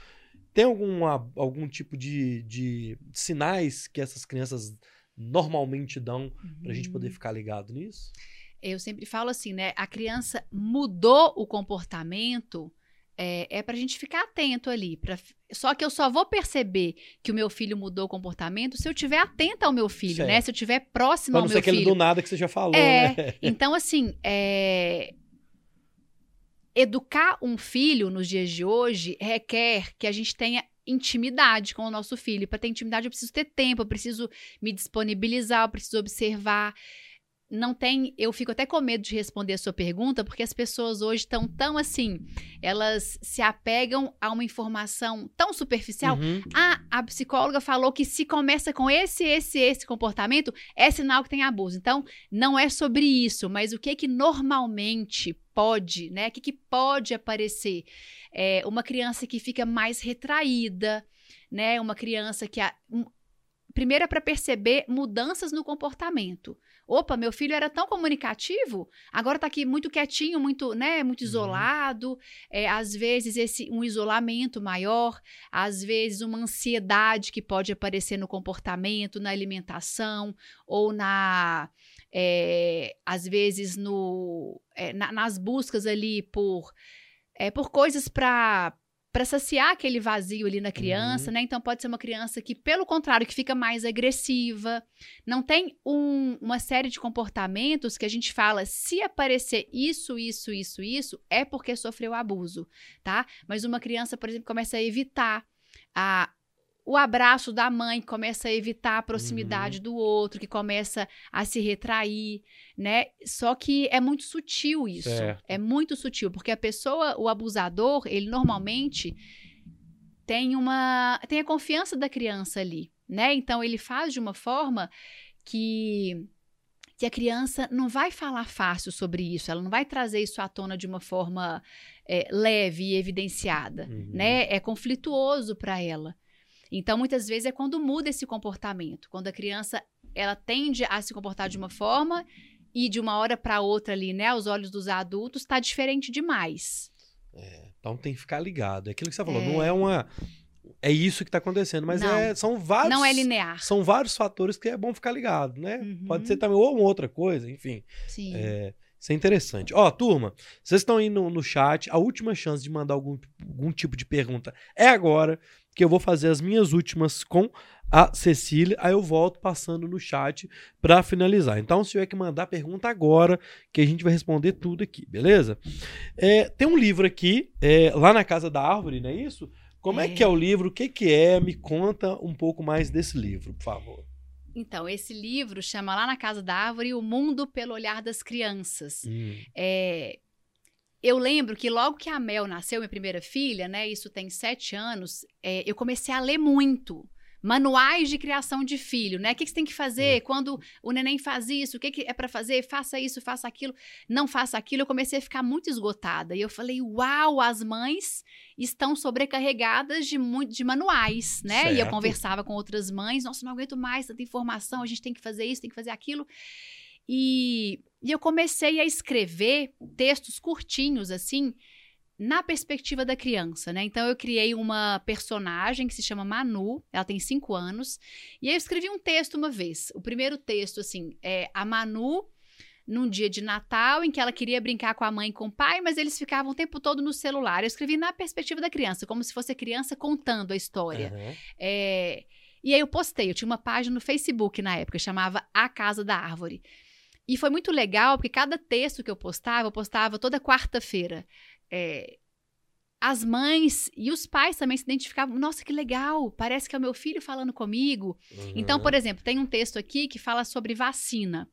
Tem alguma, algum tipo de, de sinais que essas crianças normalmente dão pra gente poder ficar ligado nisso? Eu sempre falo assim, né? A criança mudou o comportamento, é, é pra gente ficar atento ali. Pra, só que eu só vou perceber que o meu filho mudou o comportamento se eu estiver atenta ao meu filho, né? Certo. Se eu estiver próximo Pra ao não ser meu aquele filho. do nada que você já falou, É. né? Então, assim, é, educar um filho nos dias de hoje requer que a gente tenha intimidade com o nosso filho. Para ter intimidade, eu preciso ter tempo, eu preciso me disponibilizar, eu preciso observar. Não tem, eu fico até com medo de responder a sua pergunta, porque as pessoas hoje estão tão assim, elas se apegam a uma informação tão superficial. Uhum. Ah, a psicóloga falou que se começa com esse, esse, esse comportamento, é sinal que tem abuso. Então, não é sobre isso, mas o que que normalmente pode, né? O que, que pode aparecer? É uma criança que fica mais retraída, né? Uma criança que. A, um, primeiro é para perceber mudanças no comportamento. Opa, meu filho era tão comunicativo, agora tá aqui muito quietinho, muito, né, muito Uhum. isolado. É, às vezes esse um isolamento maior, às vezes uma ansiedade que pode aparecer no comportamento, na alimentação ou na é, às vezes no é, na- nas buscas ali por é, por coisas para para saciar aquele vazio ali na criança, Uhum. né? Então pode ser uma criança que, pelo contrário, que fica mais agressiva. Não tem um- uma série de comportamentos que a gente fala, se aparecer isso, isso, isso, isso, é porque sofreu abuso, tá? Mas uma criança, por exemplo, começa a evitar a, o abraço da mãe, que começa a evitar a proximidade do outro, que começa a se retrair, né? Só que é muito sutil isso. Certo. É muito sutil, porque a pessoa, o abusador, ele normalmente tem uma tem a confiança da criança ali, né? Então ele faz de uma forma que que a criança não vai falar fácil sobre isso, ela não vai trazer isso à tona de uma forma é, leve e evidenciada, Uhum. né? É conflituoso para ela. Então, muitas vezes é quando muda esse comportamento, quando a criança ela tende a se comportar de uma forma e de uma hora para outra ali, né, aos olhos dos adultos, está diferente demais. Então tem que ficar ligado. É aquilo que você falou, É. não é uma. É isso que tá acontecendo, mas é, são vários. Não é linear. São vários fatores que é bom ficar ligado, né? Uhum. Pode ser também ou outra coisa, enfim. Sim. É, isso é interessante. Ó, turma, vocês estão aí no, no chat. A última chance de mandar algum, algum tipo de pergunta é agora, que eu vou fazer as minhas últimas com a Cecília. Aí eu volto passando no chat para finalizar. Então, se tiver que mandar pergunta agora, que a gente vai responder tudo aqui, beleza? É, tem um livro aqui, é, lá na Casa da Árvore, não é isso? Como é, É. que é o livro? O que, que é? Me conta um pouco mais desse livro, por favor. Então, esse livro chama Lá na Casa da Árvore O Mundo pelo Olhar das Crianças. Hum, É, eu lembro que logo que a Mel nasceu, minha primeira filha, né? Isso tem sete anos, é, eu comecei a ler muito. Manuais de criação de filho, né? O que, que você tem que fazer quando o neném faz isso? O que, que é para fazer? Faça isso, faça aquilo. Não faça aquilo. Eu comecei a ficar muito esgotada. E eu falei, uau, as mães estão sobrecarregadas de, de manuais, né? E eu Certo. conversava com outras mães. Nossa, não aguento mais tanta informação. A gente tem que fazer isso, tem que fazer aquilo. E, e eu comecei a escrever textos curtinhos, assim, na perspectiva da criança, né? Então eu criei uma personagem que se chama Manu, ela tem cinco anos, e aí eu escrevi um texto uma vez. O primeiro texto, assim, é a Manu num dia de Natal em que ela queria brincar com a mãe e com o pai, mas eles ficavam o tempo todo no celular. Eu escrevi na perspectiva da criança, como se fosse a criança contando a história. aham. É, E aí eu postei, eu tinha uma página no Facebook na época, chamava A Casa da Árvore. E foi muito legal, porque cada texto que eu postava, eu postava toda quarta-feira. É, as mães e os pais também se identificavam. Nossa, que legal! Parece que é o meu filho falando comigo. Então, Uhum. por exemplo, tem um texto aqui que fala sobre vacina.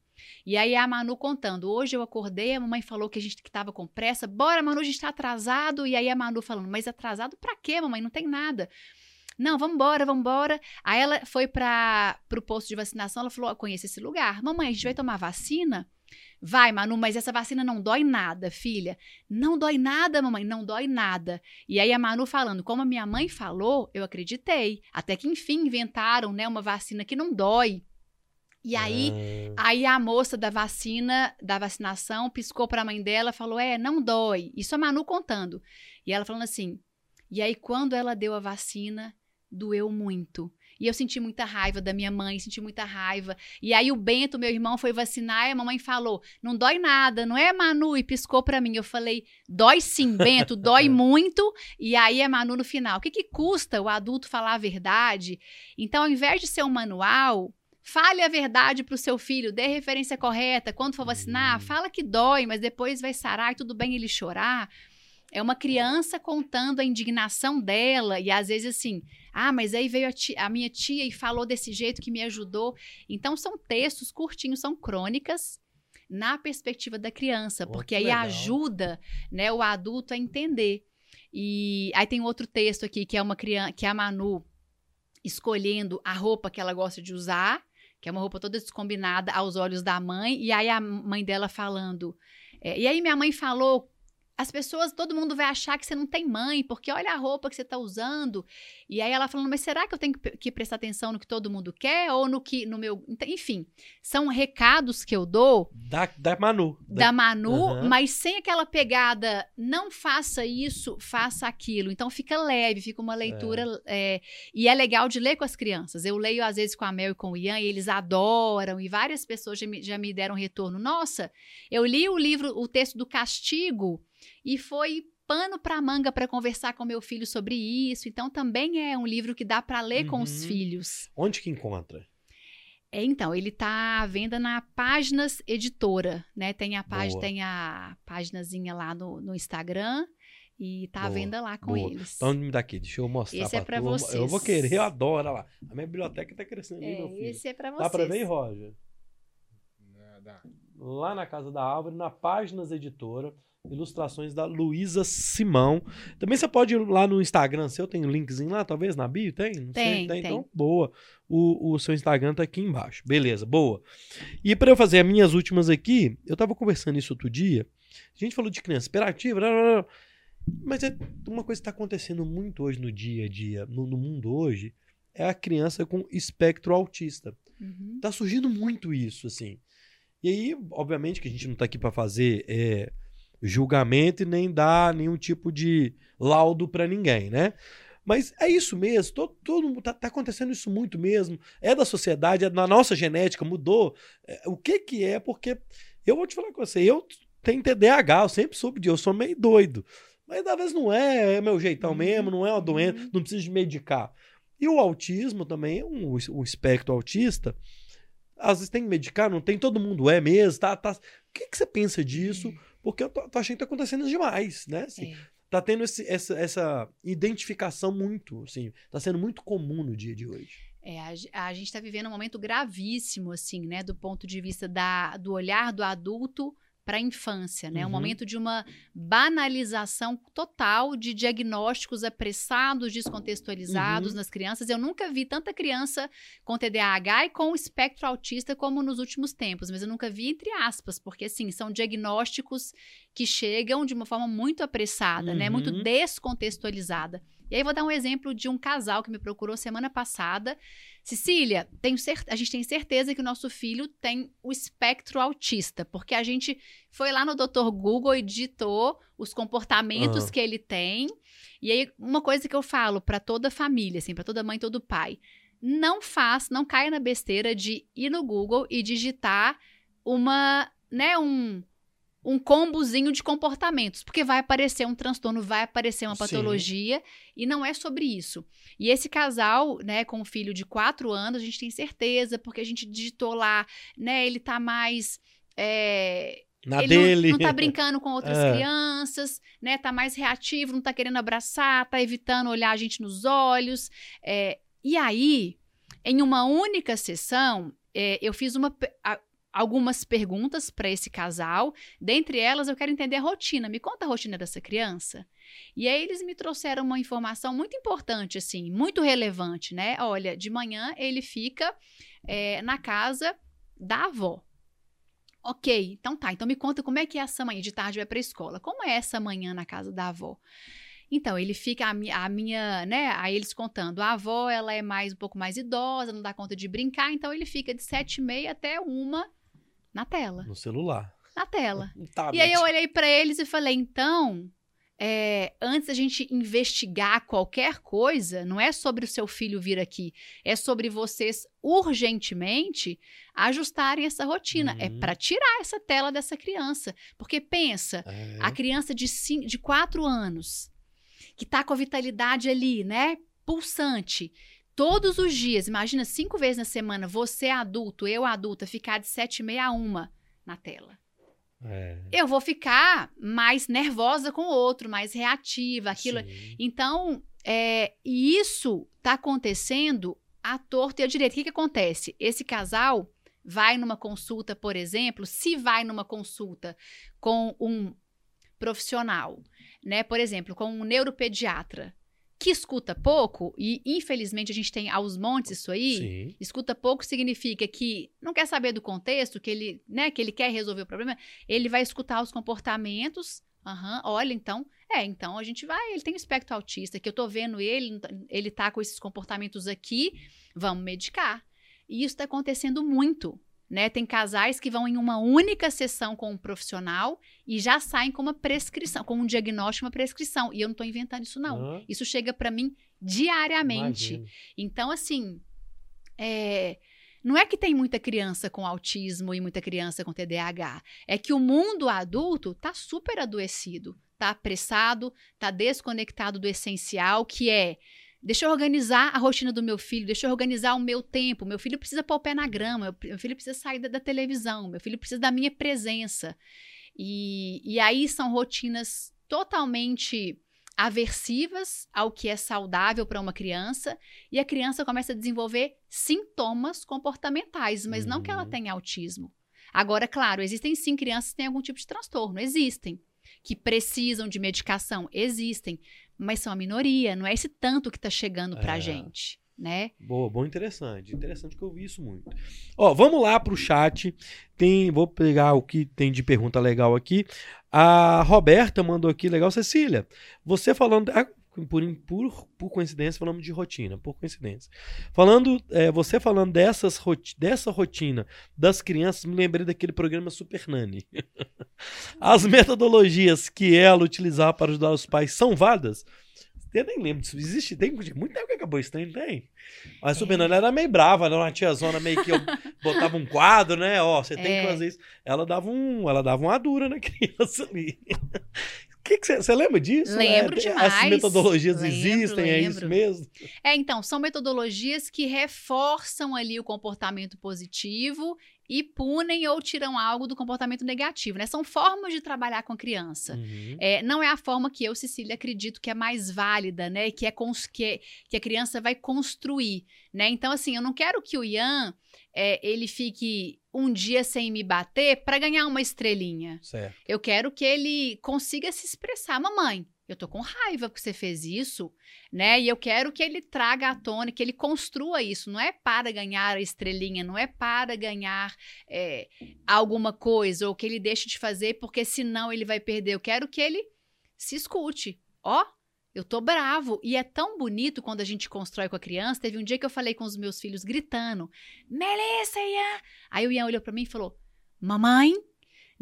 E aí a Manu contando, hoje eu acordei, a mamãe falou que a gente que estava com pressa, bora Manu, a gente está atrasado. E aí a Manu falando, mas atrasado pra quê, mamãe? Não tem nada. Não, vambora, vambora. Aí ela foi para o posto de vacinação, ela falou, "Eu conheço esse lugar. Mamãe, a gente vai tomar vacina? Vai, Manu, mas essa vacina não dói nada, filha. Não dói nada, mamãe, não dói nada. E aí a Manu falando, como a minha mãe falou, eu acreditei. Até que enfim inventaram, né, uma vacina que não dói. E aí, Ah, aí a moça da vacina, da vacinação, piscou para a mãe dela, falou: "É, não dói". Isso a Manu contando. E ela falando assim: "E aí quando ela deu a vacina, doeu muito". E eu senti muita raiva da minha mãe, senti muita raiva. E aí o Bento, meu irmão, foi vacinar e a mamãe falou: "Não dói nada, não é, Manu?" E piscou para mim. Eu falei: "Dói sim, Bento, dói muito". E aí a Manu no final: "O que que custa o adulto falar a verdade?" Então, ao invés de ser um manual, Fale a verdade para o seu filho, dê referência correta. Quando for vacinar, Hum. fala que dói, mas depois vai sarar e tudo bem ele chorar. É uma criança contando a indignação dela e às vezes assim, ah, mas aí veio a, ti- a minha tia e falou desse jeito que me ajudou. Então são textos curtinhos, são crônicas na perspectiva da criança, Oh, porque que aí legal. ajuda, né, o adulto a entender. E aí tem outro texto aqui que é uma criança, que é a Manu escolhendo a roupa que ela gosta de usar, que é uma roupa toda descombinada aos olhos da mãe, e aí a mãe dela falando. é, e aí minha mãe falou. As pessoas, todo mundo vai achar que você não tem mãe, porque olha a roupa que você está usando. E aí ela falando, mas será que eu tenho que, prestar atenção no que todo mundo quer? Ou no que, no meu. Enfim, são recados que eu dou Da, da Manu. da Manu, Aham. mas sem aquela pegada, não faça isso, faça aquilo. Então fica leve, fica uma leitura. é, e é legal de ler com as crianças. Eu leio às vezes com a Mel e com o Ian, e eles adoram, e várias pessoas já me, já me deram retorno. Nossa, eu li o livro, o texto do castigo, e foi pano para manga para conversar com meu filho sobre isso. Então também é um livro que dá para ler com os Uhum. filhos. Onde que encontra? É, então, ele tá à venda na Páginas Editora, né? Tem a página, tem a paginazinha lá no, no Instagram e tá à Boa, venda lá com boa. eles. Então me dá aqui, deixa eu mostrar Esse é pra pra turma. Eu vou vocês. querer, eu adoro, lá. A minha biblioteca tá crescendo é, meu filho. esse é para vocês. Dá pra ver, Roger? Dá. lá na Casa da Árvore, na Páginas Editora. Ilustrações da Luísa Simão. Também você pode ir lá no Instagram seu, tem um linkzinho lá, talvez na bio? Tem? Não Tem, sei. tem. Então, boa. O, o seu Instagram tá aqui embaixo. Beleza, boa. E para eu fazer as minhas últimas aqui, eu tava conversando isso outro dia. A gente falou de criança imperativa, blá, blá, blá. mas é uma coisa que está acontecendo muito hoje no dia a dia, no, no mundo hoje, é a criança com espectro autista. Uhum. Tá surgindo muito isso, assim. E aí, obviamente, que a gente não tá aqui para fazer é, julgamento e nem dar nenhum tipo de laudo para ninguém, né? Mas é isso mesmo, todo, todo mundo tá, tá acontecendo isso muito mesmo. É da sociedade, é da nossa genética, mudou. É, o que que é? Porque eu vou te falar com você, eu tenho TDAH, eu sempre soube disso, eu sou meio doido. Mas às vezes não é, é meu jeitão Uhum. mesmo, não é uma doença, Uhum. não preciso de medicar. E o autismo também, é um, um espectro autista, às vezes tem que medicar, não tem, todo mundo é mesmo, tá? tá. O que, que você pensa disso? Porque eu tô, tô achando que tá acontecendo demais, né? Assim, É. Tá tendo esse- essa, essa identificação muito, assim, tá sendo muito comum no dia de hoje. É, a, a gente está vivendo um momento gravíssimo, assim, né, do ponto de vista da, do olhar do adulto para a infância, né? Um Uhum. momento de uma banalização total de diagnósticos apressados, descontextualizados Uhum. nas crianças. Eu nunca vi tanta criança com TDAH e com espectro autista como nos últimos tempos, mas eu nunca vi entre aspas, porque assim, são diagnósticos que chegam de uma forma muito apressada, né? Muito Uhum. descontextualizada. E aí vou dar um exemplo de um casal que me procurou semana passada. Cecília, tenho cer- a gente tem certeza que o nosso filho tem o espectro autista, porque a gente foi lá no Dr. Google e digitou os comportamentos Aham. que ele tem. E aí uma coisa que eu falo para toda família, assim, para toda mãe, todo pai, não faz, não caia na besteira de ir no Google e digitar uma, né, um um combozinho de comportamentos, porque vai aparecer um transtorno, vai aparecer uma Sim. patologia, e não é sobre isso. E esse casal, né, com um filho de quatro anos, a gente tem certeza, porque a gente digitou lá, né, ele tá mais. é, Na ele não- dele. Não, tá brincando com outras É. crianças, né? Tá mais reativo, não tá querendo abraçar, tá evitando olhar a gente nos olhos. é, e aí, em uma única sessão, é, eu fiz uma, a- algumas perguntas para esse casal. Dentre elas, eu quero entender a rotina. Me conta a rotina dessa criança. E aí eles me trouxeram uma informação muito importante, assim, muito relevante, né? Olha, de manhã ele fica é, na casa da avó. Ok, então tá. Então me conta como é que é essa manhã. De tarde vai pra escola. Como é essa manhã na casa da avó? Então, ele fica, a, mi- a minha, né? Aí eles contando, a avó, ela é mais um pouco mais idosa, não dá conta de brincar, então ele fica de sete e meia até uma na tela. No celular. Na tela. E aí eu olhei pra eles e falei, então, é, antes da gente investigar qualquer coisa, não é sobre o seu filho vir aqui, é sobre vocês urgentemente ajustarem essa rotina. É Uhum. pra tirar essa tela dessa criança. Porque pensa, É. a criança de, cin- de quatro anos, que tá com a vitalidade ali, né? Pulsante. Todos os dias, imagina cinco vezes na semana, você adulto, eu adulta, ficar de sete e meia a uma na tela É. eu vou ficar mais nervosa com o outro, mais reativa, aquilo. Sim. Então, é, e isso tá acontecendo à torta e à direita. O que, que acontece? Esse casal vai numa consulta, por exemplo, se vai numa consulta com um profissional, né? Por exemplo, com um neuropediatra que escuta pouco, e infelizmente a gente tem aos montes isso aí, Sim. Escuta pouco significa que não quer saber do contexto, que ele, né, que ele quer resolver o problema. Ele vai escutar os comportamentos. Aham, olha, então, é, então a gente vai, ele tem um espectro autista, que eu tô vendo ele, ele tá com esses comportamentos aqui, vamos medicar. E isso tá acontecendo muito, né? Tem casais que vão em uma única sessão com um profissional e já saem com uma prescrição, com um diagnóstico, uma prescrição. E eu não tô inventando isso não. Hã? Isso chega para mim diariamente. Imagino. Então, assim, é, não é que tem muita criança com autismo e muita criança com TDAH. É que o mundo adulto tá super adoecido, tá apressado, tá desconectado do essencial, que é. Deixa eu organizar a rotina do meu filho, deixa eu organizar o meu tempo. Meu filho precisa pôr o pé na grama, meu- filho precisa sair da, da televisão, meu filho precisa da minha presença. E, e aí são rotinas totalmente aversivas ao que é saudável para uma criança e a criança começa a desenvolver sintomas comportamentais, mas não que ela Uhum. tenha autismo. Agora, claro, existem sim crianças que têm algum tipo de transtorno, existem. Que precisam de medicação, existem. Mas são a minoria, não é esse tanto que está chegando para a É. gente, né? Boa, bom, interessante. Interessante que eu vi isso muito. Ó, vamos lá pro chat. Tem, vou pegar o que tem de pergunta legal aqui. A Roberta mandou aqui, legal, Cecília. Você falando, por, por, por coincidência, falamos de rotina, por coincidência. Falando, é, você falando dessas, dessa rotina das crianças, me lembrei daquele programa Super Nani. As metodologias que ela utilizava para ajudar os pais são válidas? Eu nem lembro disso. Existe, tem muito tempo que acabou isso, tem? Tem. Mas a Super Nani era meio brava, era uma tiazona meio que eu botava um quadro, né? Ó, você tem É. que fazer isso. Ela dava, um, ela dava uma dura na criança ali. Que que você lembra disso? Lembro É, demais. Essas metodologias Lembro, existem, é isso lembro. mesmo? É, então, são metodologias que reforçam ali o comportamento positivo e punem ou tiram algo do comportamento negativo, né? São formas de trabalhar com a criança. Uhum. É, não é a forma que eu, Cecília, acredito que é mais válida, né? Que é cons- que, que a criança vai construir, né? Então, assim, eu não quero que o Ian é, ele fique um dia sem me bater para ganhar uma estrelinha. Certo. Eu quero que ele consiga se expressar, mamãe. Eu tô com raiva porque você fez isso, né? E eu quero que ele traga à tona, que ele construa isso. Não é para ganhar a estrelinha, não é para ganhar é, alguma coisa, ou que ele deixe de fazer porque senão ele vai perder. Eu quero que ele se escute. Ó, eu tô bravo. E é tão bonito quando a gente constrói com a criança. Teve um dia que eu falei com os meus filhos gritando: Melissa, Ian! Aí o Ian olhou pra mim e falou: Mamãe,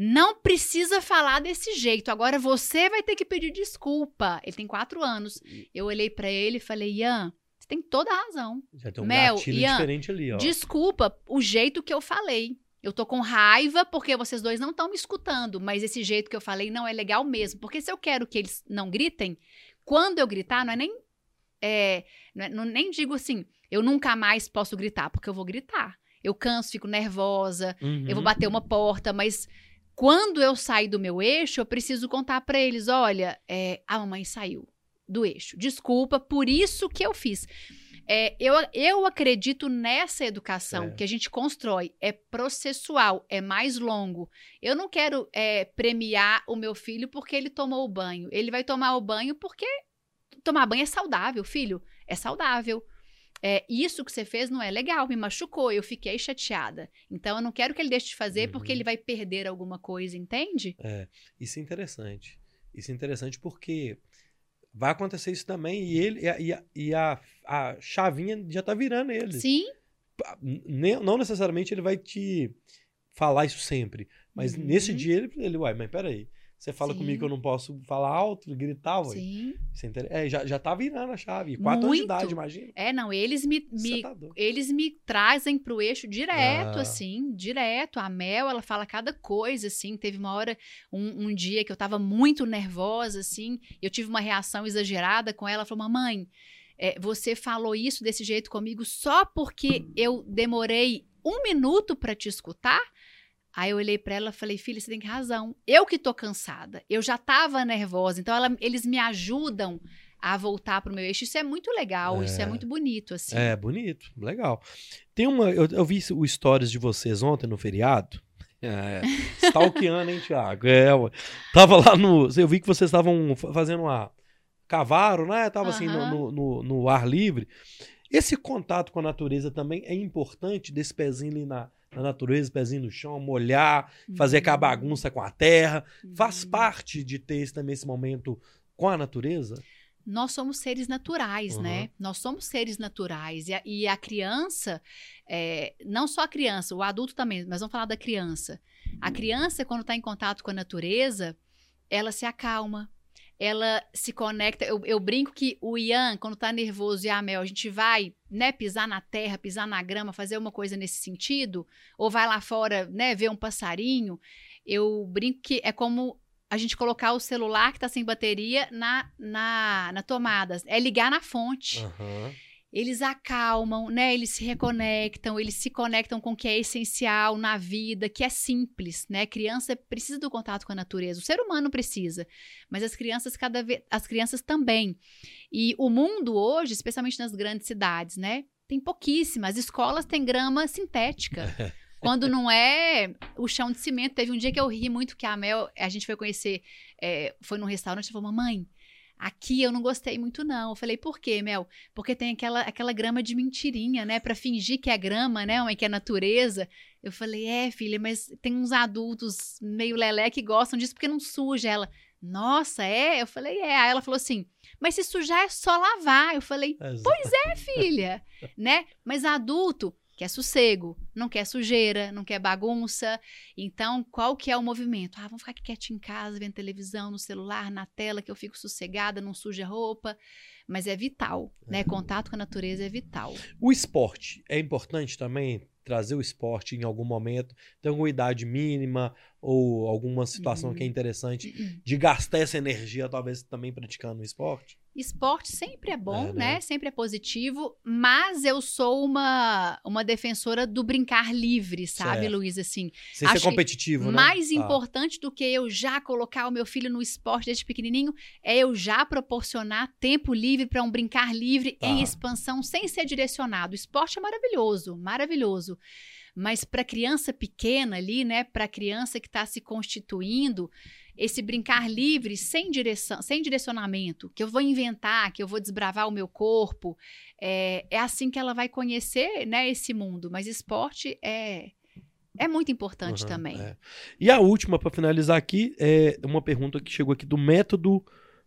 não precisa falar desse jeito. Agora você vai ter que pedir desculpa. Ele tem quatro anos. Eu olhei pra ele e falei: Ian, você tem toda a razão. Já tem um Mel, Ian, diferente ali, ó. Desculpa o jeito que eu falei. Eu tô com raiva porque vocês dois não estão me escutando, mas esse jeito que eu falei não é legal mesmo. Porque se eu quero que eles não gritem, quando eu gritar, não é nem. é, não, é- não- nem digo assim, eu nunca mais posso gritar, porque eu vou gritar. Eu canso, fico nervosa, Uhum. eu vou bater uma porta, mas quando eu sair do meu eixo, eu preciso contar pra eles: olha, é, a mamãe saiu do eixo. Desculpa, por isso que eu fiz. É, eu, eu acredito nessa educação Certo. que a gente constrói. É processual, é mais longo. Eu não quero é, premiar o meu filho porque ele tomou o banho. Ele vai tomar o banho porque tomar banho é saudável, filho. É saudável. É, isso que você fez não é legal, me machucou, eu fiquei chateada. Então eu não quero que ele deixe de fazer porque Uhum. ele vai perder alguma coisa, entende? Isso é interessante. Isso é interessante porque vai acontecer isso também e ele e a, e a, e a, chavinha já tá virando ele. Sim, Não necessariamente ele vai te falar isso sempre, mas Uhum. nesse dia ele, ele uai, mas peraí, você fala Sim. comigo que eu não posso falar alto, gritar, uai. sim. É, inter- é, já, já tá virando a chave. Quatro anos de Muito. idade, imagina. É, não, eles me, me tá eles me trazem pro eixo direto, Ah. assim, direto. A Mel, ela fala cada coisa, assim. Teve uma hora, um, um dia que eu tava muito nervosa, assim. Eu tive uma reação exagerada com ela. Ela falou, mamãe, é, você falou isso desse jeito comigo só porque eu demorei um minuto pra te escutar? Aí eu olhei pra ela e falei, filha, você tem razão. Eu que tô cansada. Eu já tava nervosa. Então ela- eles me ajudam a voltar pro meu eixo. Isso é muito legal, isso é É. muito bonito, assim. É, bonito, legal. Tem uma. Eu, eu vi o stories de vocês ontem no feriado. É, stalkeando, hein, Thiago? É, ué. Tava lá no. Eu vi que vocês estavam fa- fazendo uma. Cavaram, né? Tava assim no, Aham. no, no- no ar livre. Esse contato com a natureza também é importante desse pezinho ali na, na natureza, pezinho no chão, molhar, fazer aquela Uhum. bagunça com a terra. Faz Uhum. parte de ter esse, também esse momento com a natureza? Nós somos seres naturais, Uhum. né? Nós somos seres naturais. E a, e a criança, é, não só a criança, o adulto também, mas vamos falar da criança. A criança, quando está em contato com a natureza, ela se acalma, ela se conecta. Eu, eu brinco que o Ian, quando tá nervoso e a Mel, a gente vai, né, pisar na terra, pisar na grama, fazer uma coisa nesse sentido, ou vai lá fora, né, ver um passarinho. Eu brinco que é como a gente colocar o celular que tá sem bateria na, na, na tomada. É ligar na fonte. Aham. Eles acalmam, né? Eles se reconectam, eles se conectam com o que é essencial na vida, que é simples, né? Criança precisa do contato com a natureza. O ser humano precisa, mas as crianças cada vez, as crianças também. E o mundo hoje, especialmente nas grandes cidades, né? Tem pouquíssimas. As escolas têm grama sintética. Quando não é o chão de cimento. Teve um dia que eu ri muito que a Mel, a gente foi conhecer, é, foi num restaurante e falou, mamãe, Aqui eu não gostei muito, não. Eu falei, por quê, Mel? Porque tem aquela, aquela grama de mentirinha, né? Pra fingir que é grama, né? Ou que é natureza. Eu falei, é, filha, mas tem uns adultos meio lelé que gostam disso porque não suja. Ela, nossa, é? Eu falei, é. Aí ela falou assim, mas se sujar é só lavar. Eu falei, pois é, filha, né? Mas adulto quer sossego, não quer sujeira, não quer bagunça. Então, qual que é o movimento? Ah, vamos ficar aqui quietinho em casa, vendo televisão, no celular, na tela, que eu fico sossegada, não suja roupa. Mas é vital, né? É. Contato com a natureza é vital. O esporte é importante também trazer o esporte em algum momento, tem alguma idade mínima ou alguma situação uhum. que é uhum. interessante uhum. de gastar essa energia, talvez também praticando o esporte? Esporte sempre é bom, é, né? né? Sempre é positivo, mas eu sou uma, uma defensora do brincar livre, sabe, certo. Luiz? Assim, Sem ser competitivo, né? Mais tá. importante do que eu já colocar o meu filho no esporte desde pequenininho é eu já proporcionar tempo livre para um brincar livre tá. em expansão sem ser direcionado. O esporte é maravilhoso, maravilhoso. Mas para criança pequena ali, né, para criança que está se constituindo, esse brincar livre, sem direção, sem direcionamento, que eu vou inventar, que eu vou desbravar o meu corpo, é, é assim que ela vai conhecer, né, esse mundo. Mas esporte é é muito importante uhum, também. É. E a última para finalizar aqui é uma pergunta que chegou aqui do método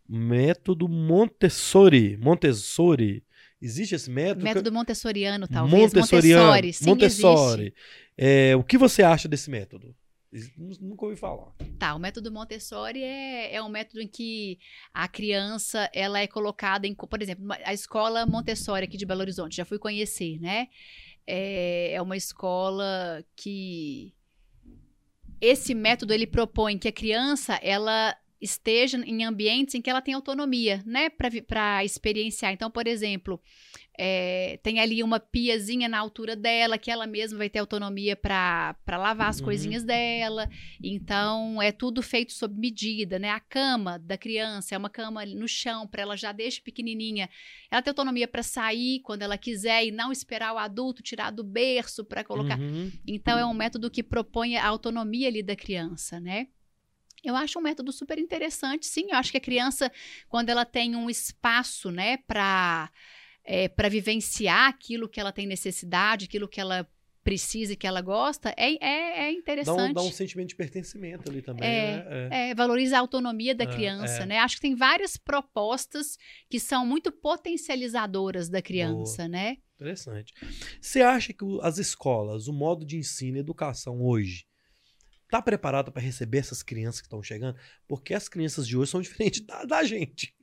método Montessori, Montessori. Existe esse método? Método montessoriano, talvez. Montessoriano, Montessori. Sim, Montessori. É, o que você acha desse método? Nunca ouvi falar. Tá, o método Montessori é, é um método em que a criança ela é colocada em, por exemplo, a escola Montessori aqui de Belo Horizonte, já fui conhecer, né? É, é uma escola que esse método ele propõe que a criança ela esteja em ambientes em que ela tem autonomia, né, para experienciar. Então, por exemplo, é, tem ali uma piazinha na altura dela, que ela mesma vai ter autonomia para lavar as uhum. coisinhas dela. Então, é tudo feito sob medida, né? A cama da criança é uma cama no chão, para ela já desde pequenininha. Ela ter autonomia para sair quando ela quiser e não esperar o adulto tirar do berço para colocar. Uhum. Então, é um método que propõe a autonomia ali da criança, né? Eu acho um método super interessante, sim. Eu acho que a criança, quando ela tem um espaço, né, para é, para vivenciar aquilo que ela tem necessidade, aquilo que ela precisa e que ela gosta, é, é, é interessante. Dá um, dá um, sentimento de pertencimento ali também, é, né? É. é valoriza a autonomia da é, criança, é. né? Acho que tem várias propostas que são muito potencializadoras da criança, Boa. né? Interessante. Você acha que as escolas, o modo de ensino e educação hoje, tá preparado para receber essas crianças que estão chegando? Porque as crianças de hoje são diferentes da, da, gente.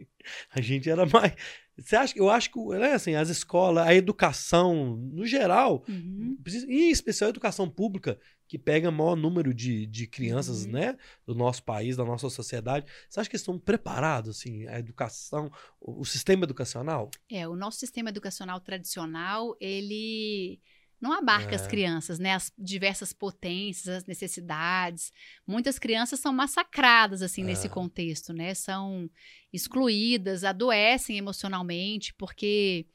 A gente era mais. Você acha? Eu acho que né, assim, as escolas, a educação, no geral, uhum. em especial a educação pública, que pega maior número de, de crianças uhum. né, do nosso país, da nossa sociedade, você acha que estão preparados, assim, a educação, o, o sistema educacional? É, o nosso sistema educacional tradicional, ele não abarca é. as crianças, né? As diversas potências, as necessidades. Muitas crianças são massacradas, assim, é. nesse contexto, né? São excluídas, adoecem emocionalmente, porque.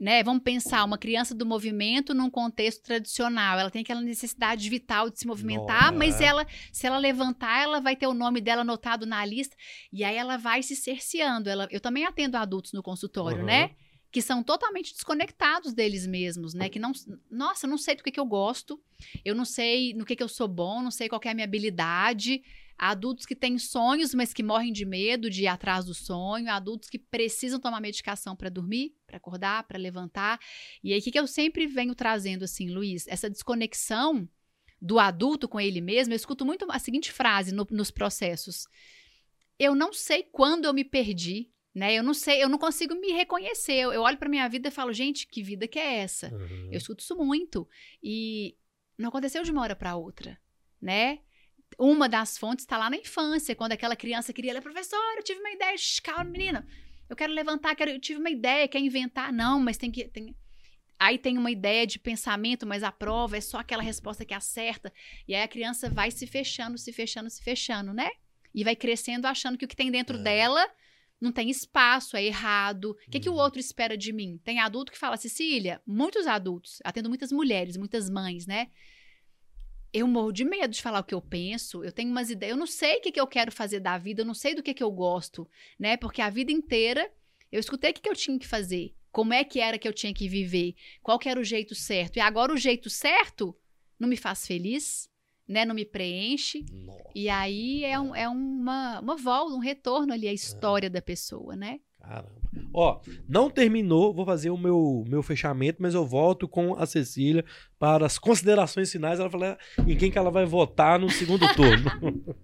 Né, vamos pensar, uma criança do movimento num contexto tradicional, ela tem aquela necessidade vital de se movimentar, Não, mas é. ela, se ela levantar, ela vai ter o nome dela anotado na lista, e aí ela vai se cerceando. Ela, eu também atendo adultos no consultório, uhum. né? Que são totalmente desconectados deles mesmos, né? Que não, nossa, eu não sei do que, que eu gosto, eu não sei no que, que eu sou bom, não sei qual é a minha habilidade. Há adultos que têm sonhos, mas que morrem de medo de ir atrás do sonho. Há adultos que precisam tomar medicação para dormir, para acordar, para levantar. E aí, o que, que eu sempre venho trazendo, assim, Luiz? Essa desconexão do adulto com ele mesmo. Eu escuto muito a seguinte frase no, nos processos: Eu não sei quando eu me perdi, né? Eu não sei, eu não consigo me reconhecer. Eu, eu olho para minha vida e falo, gente, que vida que é essa? Uhum. Eu escuto isso muito. E não aconteceu de uma hora para outra, né? Uma das fontes está lá na infância, quando aquela criança queria ler, professor, eu tive uma ideia, calma, menina, eu quero levantar, quero, eu tive uma ideia, quer inventar, não, mas tem que. Tem... Aí tem uma ideia de pensamento, mas a prova é só aquela resposta que acerta. E aí a criança vai se fechando, se fechando, se fechando, né? E vai crescendo achando que o que tem dentro é. dela não tem espaço, é errado. O que, que o uhum. outro espera de mim? Tem adulto que fala, Cecília, muitos adultos, atendo muitas mulheres, muitas mães, né? eu morro de medo de falar o que eu penso. Eu tenho umas ideias, eu não sei o que, que eu quero fazer da vida, eu não sei do que, que eu gosto, né? Porque a vida inteira eu escutei o que, que eu tinha que fazer, como é que era que eu tinha que viver, qual que era o jeito certo. E agora o jeito certo não me faz feliz, né? Não me preenche. Nossa. E aí é, um, é uma, uma volta, um retorno ali à história da pessoa, né? Caramba. Ó, não terminou, vou fazer o meu, meu fechamento, mas eu volto com a Cecília para as considerações finais. Ela fala em quem que ela vai votar no segundo turno.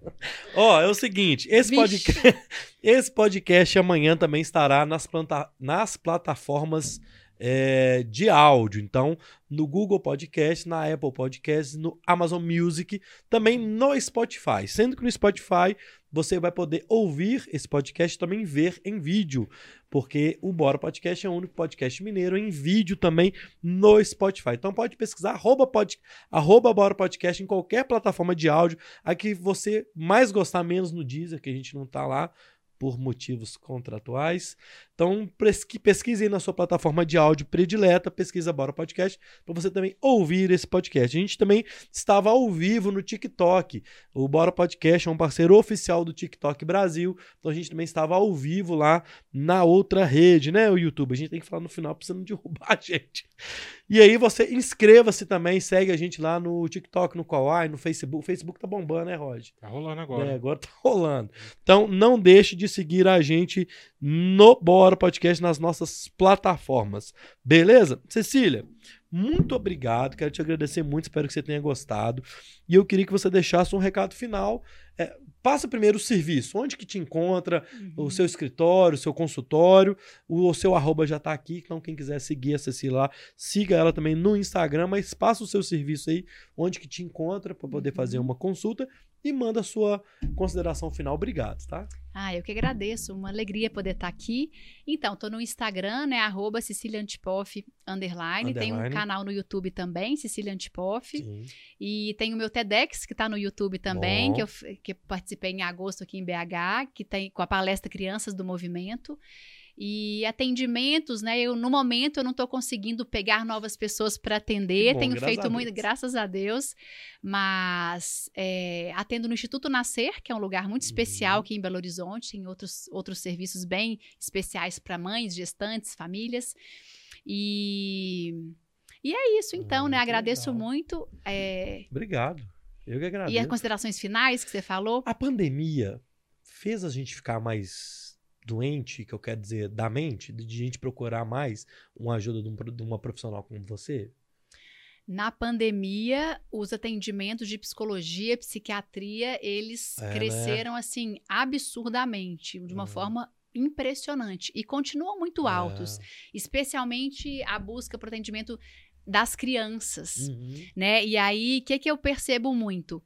Ó, é o seguinte, esse Vixe. podcast, esse podcast amanhã também estará nas, planta, nas plataformas é, de áudio. Então, no Google Podcast, na Apple Podcast, no Amazon Music, também no Spotify. Sendo que no Spotify você vai poder ouvir esse podcast também ver em vídeo, porque o Bora Podcast é o único podcast mineiro em vídeo também no Spotify. Então pode pesquisar arroba, pod, arroba Bora Podcast em qualquer plataforma de áudio, a que você mais gostar, menos no Deezer, que a gente não tá lá por motivos contratuais. Então, pesqui- pesquise aí na sua plataforma de áudio predileta, pesquisa Bora Podcast, para você também ouvir esse podcast. A gente também estava ao vivo no TikTok. O Bora Podcast é um parceiro oficial do TikTok Brasil. Então, a gente também estava ao vivo lá na outra rede, né? O YouTube. A gente tem que falar no final para você não derrubar a gente. E aí, você inscreva-se também, segue a gente lá no TikTok, no Kawaii, no Facebook. O Facebook tá bombando, né, Rod? Tá rolando agora. É, agora tá rolando. Então, não deixe de seguir a gente no Bora Podcast nas nossas plataformas. Beleza? Cecília, muito obrigado. Quero te agradecer muito. Espero que você tenha gostado. E eu queria que você deixasse um recado final. É, passa primeiro o serviço. Onde que te encontra? Uhum. O seu escritório, o seu consultório. O, o seu arroba já tá aqui. Então, quem quiser seguir a Cecília lá, siga ela também no Instagram. Mas passa o seu serviço aí. Onde que te encontra para poder Uhum. fazer uma consulta. E manda a sua consideração final. Obrigado, tá? Ah, eu que agradeço, uma alegria poder estar aqui. Então, tô no Instagram, né, arroba Cecília Antipoff, underline. Tem um canal no YouTube também, Cecília Antipoff. Sim. E tem o meu TEDx, que tá no YouTube também, Bom. que eu, que participei em agosto aqui em BH, que tem com a palestra Crianças do Movimento. E atendimentos, né? Eu, no momento, eu não estou conseguindo pegar novas pessoas para atender. Bom, Tenho feito muito, graças a Deus. Mas é, atendo no Instituto Nascer, que é um lugar muito especial Uhum. aqui em Belo Horizonte. Tem outros, outros serviços bem especiais para mães, gestantes, famílias. E, e é isso, então, Ah, né? Agradeço legal. muito. é, Obrigado. Eu que agradeço. e as considerações finais que você falou? A pandemia fez a gente ficar mais doente, que eu quero dizer, da mente, de gente procurar mais uma ajuda de, um de uma profissional como você? Na pandemia, os atendimentos de psicologia, psiquiatria, eles É, né? cresceram assim absurdamente, de uma Uhum. forma impressionante e continuam muito altos, É. especialmente a busca por atendimento das crianças, Uhum. né? E aí, o que que eu percebo muito?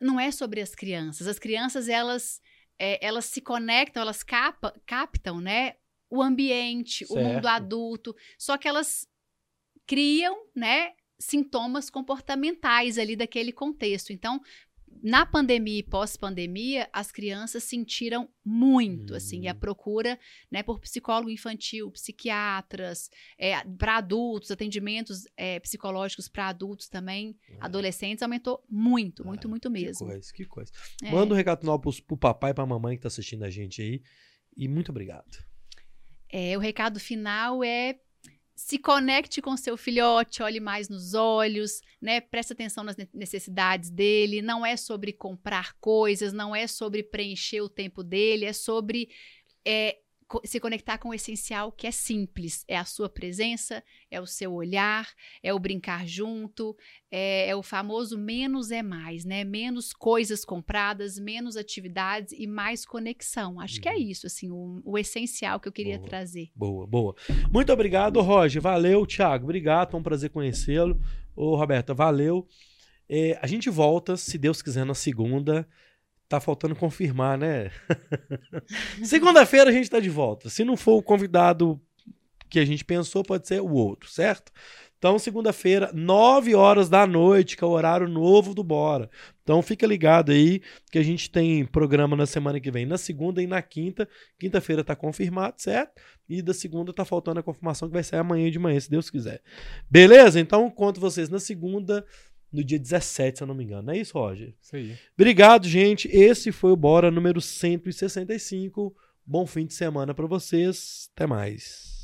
Não é sobre as crianças. As crianças, elas é, elas se conectam, elas capa, captam, né? O ambiente, o mundo Certo. adulto. Só que elas criam, né? Sintomas comportamentais ali daquele contexto. Então, na pandemia e pós-pandemia, as crianças sentiram muito, assim, e a Hum. procura, né, por psicólogo infantil, psiquiatras, para adultos, atendimentos é, psicológicos para adultos também, adolescentes, aumentou muito, muito, Ah, muito Que mesmo. coisa, que coisa. É. Manda um recado final pros, pro papai e pra mamãe que tá assistindo a gente aí. E muito obrigado. É, o recado final é se conecte com seu filhote, olhe mais nos olhos, né? Preste atenção nas ne- necessidades dele. Não é sobre comprar coisas, não é sobre preencher o tempo dele, é sobre é, se conectar com o essencial, que é simples. É a sua presença, é o seu olhar, é o brincar junto, é, é o famoso menos é mais, né? Menos coisas compradas, menos atividades e mais conexão. Acho que é Uhum. isso, assim, o, o essencial que eu queria Boa. trazer. Boa, boa. Muito obrigado, Roger. Valeu, Thiago. Obrigado, foi um prazer conhecê-lo. Ô, Roberta, valeu. É, a gente volta, se Deus quiser, na segunda. Tá faltando confirmar, né? Segunda-feira a gente tá de volta. Se não for o convidado que a gente pensou, pode ser o outro, certo? Então, segunda-feira, 9 horas da noite, que é o horário novo do Bora. Então, fica ligado aí, que a gente tem programa na semana que vem, na segunda e na quinta. Quinta-feira tá confirmado, certo? E da segunda tá faltando a confirmação que vai sair amanhã de manhã, se Deus quiser. Beleza? Então, conto vocês na segunda, no dia 17, se eu não me engano. Não é isso, Roger? Isso aí. Obrigado, gente. Esse foi o Bora número 165. Bom fim de semana para vocês. Até mais.